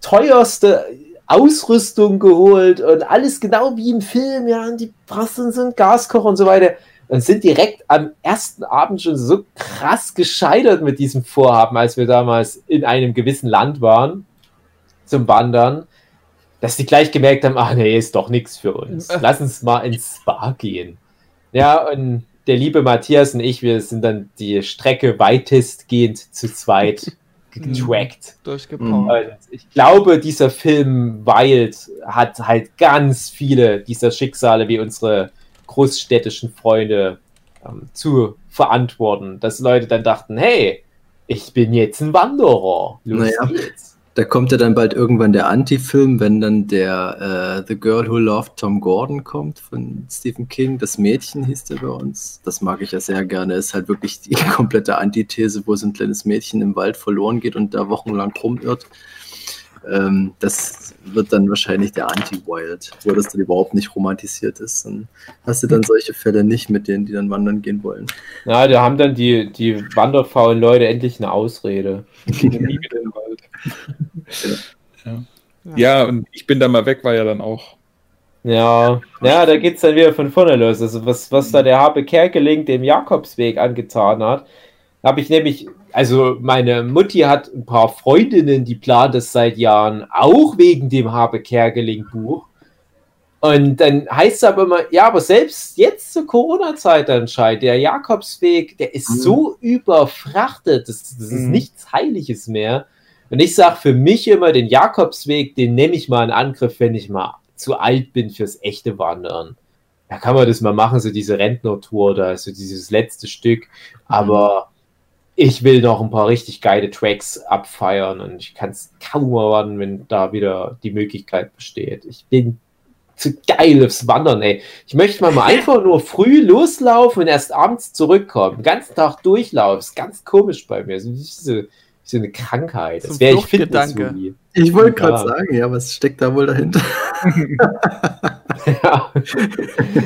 teuerste Ausrüstung geholt und alles genau wie im Film, ja, und die Brassen sind Gaskocher und so weiter und sind direkt am ersten Abend schon so krass gescheitert mit diesem Vorhaben, als wir damals in einem gewissen Land waren zum Wandern, dass die gleich gemerkt haben, ach nee, ist doch nichts für uns. *laughs* Lass uns mal ins Spa gehen. Ja, und der liebe Matthias und ich, wir sind dann die Strecke weitestgehend zu zweit *laughs* getrackt. Durchgepowert. Und ich glaube, dieser Film Wild hat halt ganz viele dieser Schicksale wie unsere großstädtischen Freunde ähm, zu verantworten. Dass Leute dann dachten, hey, ich bin jetzt ein Wanderer. Los Naja. geht's. Da kommt ja dann bald irgendwann der Anti-Film, wenn dann der äh, The Girl Who Loved Tom Gordon kommt von Stephen King. Das Mädchen hieß der bei uns. Das mag ich ja sehr gerne. Ist halt wirklich die *laughs* komplette Antithese, wo so ein kleines Mädchen im Wald verloren geht und da wochenlang rumirrt. Ähm, das wird dann wahrscheinlich der Anti-Wild, wo das dann überhaupt nicht romantisiert ist. Dann hast du dann solche Fälle nicht mit denen, die dann wandern gehen wollen. Ja, da haben dann die, die wanderfaulen Leute endlich eine Ausrede. *laughs* Ja. ja, und ich bin da mal weg, war ja dann auch. Ja, ja, da geht's dann wieder von vorne los. Also was, was da der Habe Kerkeling dem Jakobsweg angetan hat, habe ich nämlich, also meine Mutti hat ein paar Freundinnen, die planen das seit Jahren, auch wegen dem Habe Kerkeling Buch. Und dann heißt es aber immer, ja, aber selbst jetzt zur Corona-Zeit anscheinend, der Jakobsweg, der ist Mhm. so überfrachtet, das, das ist Mhm. nichts Heiliges mehr. Und ich sage für mich immer, den Jakobsweg, den nehme ich mal in Angriff, wenn ich mal zu alt bin fürs echte Wandern. Da kann man das mal machen, so diese Rentnertour oder so dieses letzte Stück. Aber ich will noch ein paar richtig geile Tracks abfeiern und ich kann es kaum erwarten, wenn da wieder die Möglichkeit besteht. Ich bin zu geil aufs Wandern, ey. Ich möchte mal, mal *laughs* einfach nur früh loslaufen und erst abends zurückkommen. Den ganzen Tag durchlaufen. Das ist ganz komisch bei mir. So, wie so, so eine Krankheit. Das wäre ich Fluchtgedanke. Ich wollte gerade sagen, ja, was steckt da wohl dahinter? *laughs* Ja.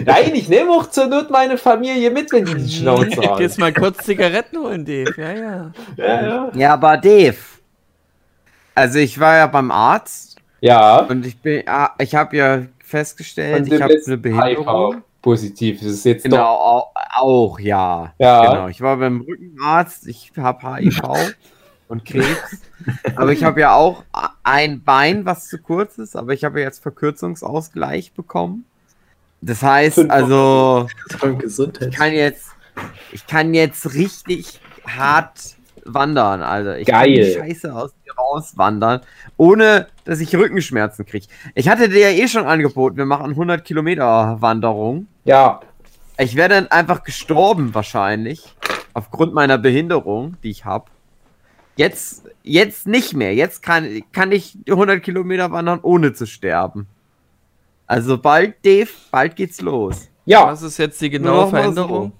Nein, ich nehme auch zur Not meine Familie mit, wenn die die Schnauze haben. Gehst mal kurz Zigaretten holen, Dave. Ja, ja. Ja, ja. Ja, aber Dave. Also ich war ja beim Arzt ja. und ich bin, ah, ich habe ja festgestellt, Und ich habe eine Behinderung. HIV positiv. Das ist jetzt Genau, doch. auch, auch ja. Ja. Genau. Ich war beim Rückenarzt, ich habe HIV und Krebs. aber ich habe ja auch ein Bein, was zu kurz ist, aber ich habe jetzt Verkürzungsausgleich bekommen. Das heißt Fünf also, Von ich Gesundheit. kann jetzt, ich kann jetzt richtig hart wandern, Alter. Ich Geil. kann die Scheiße aus mir rauswandern, ohne dass ich Rückenschmerzen kriege. Ich hatte dir ja eh schon angeboten, wir machen 100 Kilometer Wanderung. Ja. Ich wäre dann einfach gestorben wahrscheinlich. Aufgrund meiner Behinderung, die ich habe. Jetzt, jetzt nicht mehr. Jetzt kann, kann ich 100 Kilometer wandern, ohne zu sterben. Also bald, Dave, bald geht's los. Ja. Was ist jetzt die genaue Veränderung?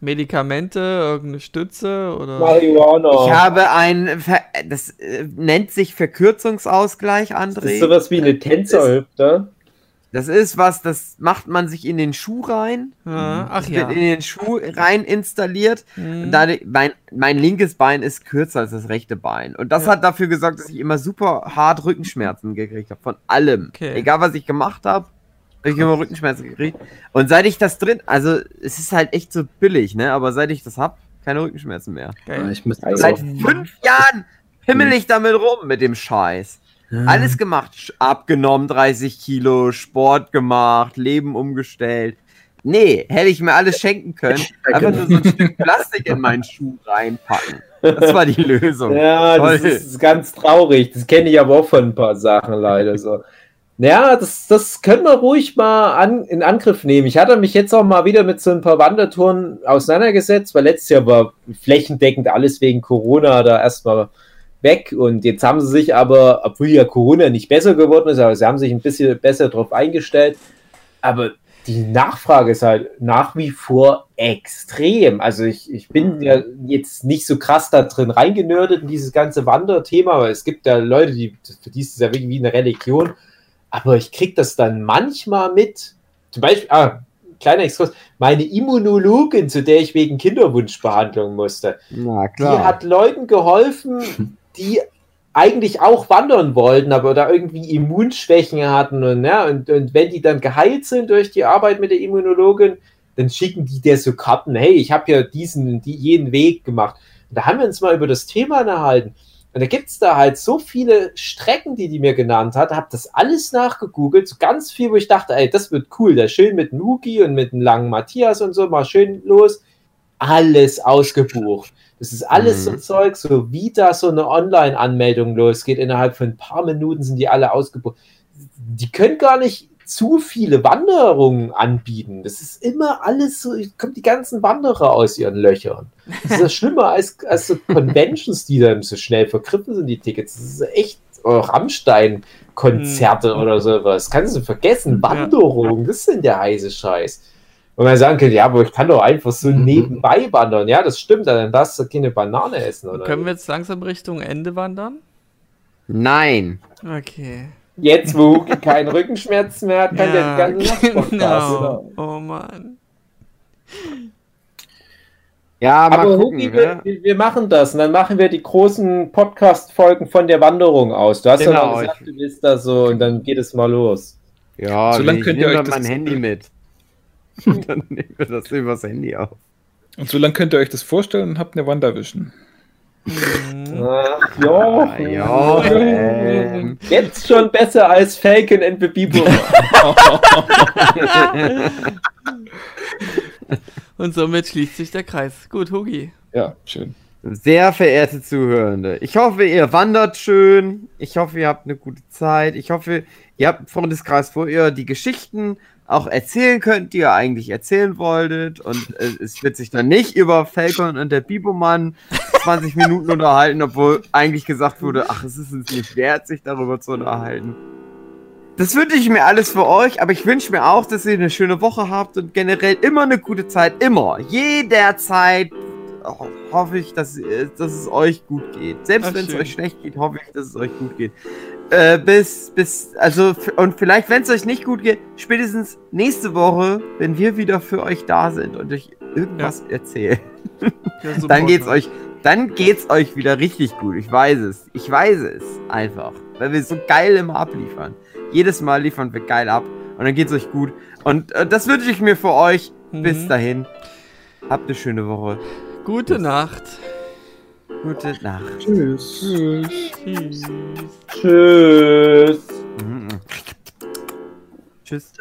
Medikamente, irgendeine Stütze oder? Marihuana. Ich habe ein, Ver das äh, nennt sich Verkürzungsausgleich, das André. ist sowas wie eine Tänzerhüfte. Das ist was, das macht man sich in den Schuh rein. Ja, ach Das ja. Wird in den Schuh rein installiert. Mhm. Da die, mein, mein linkes Bein ist kürzer als das rechte Bein. Und das Ja. hat dafür gesorgt, dass ich immer super hart Rückenschmerzen gekriegt habe. Von allem. Okay. Egal, was ich gemacht habe, habe ich immer Rückenschmerzen gekriegt. Und seit ich das drin, also es ist halt echt so billig, ne? Aber seit ich das hab, keine Rückenschmerzen mehr. Ja, Geil. ich müsste Also- Seit fünf Jahren himmel ich damit rum mit dem Scheiß. Ja. Alles gemacht. Abgenommen 30 Kilo, Sport gemacht, Leben umgestellt. Nee, hätte ich mir alles schenken können. *laughs* Einfach genau. nur so ein Stück Plastik in meinen Schuh reinpacken. Das war die Lösung. *laughs* Ja, das Toll. ist ganz traurig. Das kenne ich aber auch von ein paar Sachen leider so. Ja, das, das können wir ruhig mal an, in Angriff nehmen. Ich hatte mich jetzt auch mal wieder mit so ein paar Wandertouren auseinandergesetzt, weil letztes Jahr war flächendeckend alles wegen Corona da erstmal weg und jetzt haben sie sich aber, obwohl ja Corona nicht besser geworden ist, aber sie haben sich ein bisschen besser drauf eingestellt. Aber die Nachfrage ist halt nach wie vor extrem. Also ich, ich bin ja jetzt nicht so krass da drin reingenördet in dieses ganze Wanderthema, aber es gibt ja Leute, die für die ist es ja wirklich wie eine Religion. Aber ich krieg das dann manchmal mit. Zum Beispiel, ah, kleiner Exkurs, meine Immunologin, zu der ich wegen Kinderwunschbehandlung musste, Na die hat Leuten geholfen, *laughs* die eigentlich auch wandern wollten, aber da irgendwie Immunschwächen hatten und, ja, und, und wenn die dann geheilt sind durch die Arbeit mit der Immunologin, dann schicken die der so Karten, hey, ich habe ja diesen, die, jeden Weg gemacht. Und da haben wir uns mal über das Thema unterhalten. Und da gibt es da halt so viele Strecken, die die mir genannt hat, habe das alles nachgegoogelt, so ganz viel, wo ich dachte, ey, das wird cool, da schön mit Nuki und mit dem langen Matthias und so, mal schön los. Alles ausgebucht. Das ist alles so Mhm. Zeug, so wie da so eine Online-Anmeldung losgeht. Innerhalb von ein paar Minuten sind die alle ausgebucht. Die können gar nicht zu viele Wanderungen anbieten. Das ist immer alles so, kommt die ganzen Wanderer aus ihren Löchern. Das ist ja *laughs* schlimmer als, als so Conventions, die dann so schnell vergriffen sind, die Tickets. Das ist echt oh, Rammstein-Konzerte Mhm. oder sowas. Kannst du vergessen. Ja. Wanderungen, das sind der heiße Scheiß. Und man sagen könnte, ja, aber ich kann doch einfach so Mhm. nebenbei wandern. Ja, das stimmt, dann darfst du keine Banane essen. Oder? Können wir jetzt langsam Richtung Ende wandern? Nein. Okay. Jetzt, wo Hugi keinen Rückenschmerzen mehr hat, kann der die ganze Nacht Podcast, genau. oder? Oh Mann. Ja, mal Aber gucken. Hugi, ne? wir, wir machen das und dann machen wir die großen Podcast-Folgen von der Wanderung aus. Du hast ja Genau, noch gesagt, du willst da so und dann geht es mal los. Ja, So lang ich könnt ihr euch mein das- Handy mit. *laughs* Und dann nehmen wir das übers Handy auf. Und so lange könnt ihr euch das vorstellen und habt eine Wandervision. Mhm. Ach, ja. Ja, ähm. Jetzt schon besser als Falcon and the Bieber. *laughs* Und somit schließt sich der Kreis. Gut, Hugi. ja, schön. Sehr verehrte Zuhörende, ich hoffe, ihr wandert schön. Ich hoffe, ihr habt eine gute Zeit. Ich hoffe, ihr habt Freundeskreis, wo ihr die Geschichten auch erzählen könnt, die ihr eigentlich erzählen wolltet. Und äh, es wird sich dann nicht über Falcon und der Biboman 20 *laughs* Minuten unterhalten, obwohl eigentlich gesagt wurde, ach, es ist uns nicht wert, sich darüber zu unterhalten. Das wünsche ich mir alles für euch, aber ich wünsche mir auch, dass ihr eine schöne Woche habt und generell immer eine gute Zeit. Immer. Jederzeit hoffe ich, dass, äh, dass es euch gut geht. Selbst wenn es euch schlecht geht, hoffe ich, dass es euch gut geht. Äh, bis, bis, also, und vielleicht, wenn es euch nicht gut geht, spätestens nächste Woche, wenn wir wieder für euch da sind und euch irgendwas erzählen, *laughs* Ja, dann geht's euch, dann geht's euch wieder richtig gut. Ich weiß es. Ich weiß es einfach. Weil wir so geil immer abliefern. Jedes Mal liefern wir geil ab und dann geht's euch gut. Und äh, das wünsche ich mir für euch. Bis Mhm. dahin. Habt eine schöne Woche. Gute Nacht. Gute Nacht. Tschüss. Tschüss. Tschüss. Mhm. Tschüss.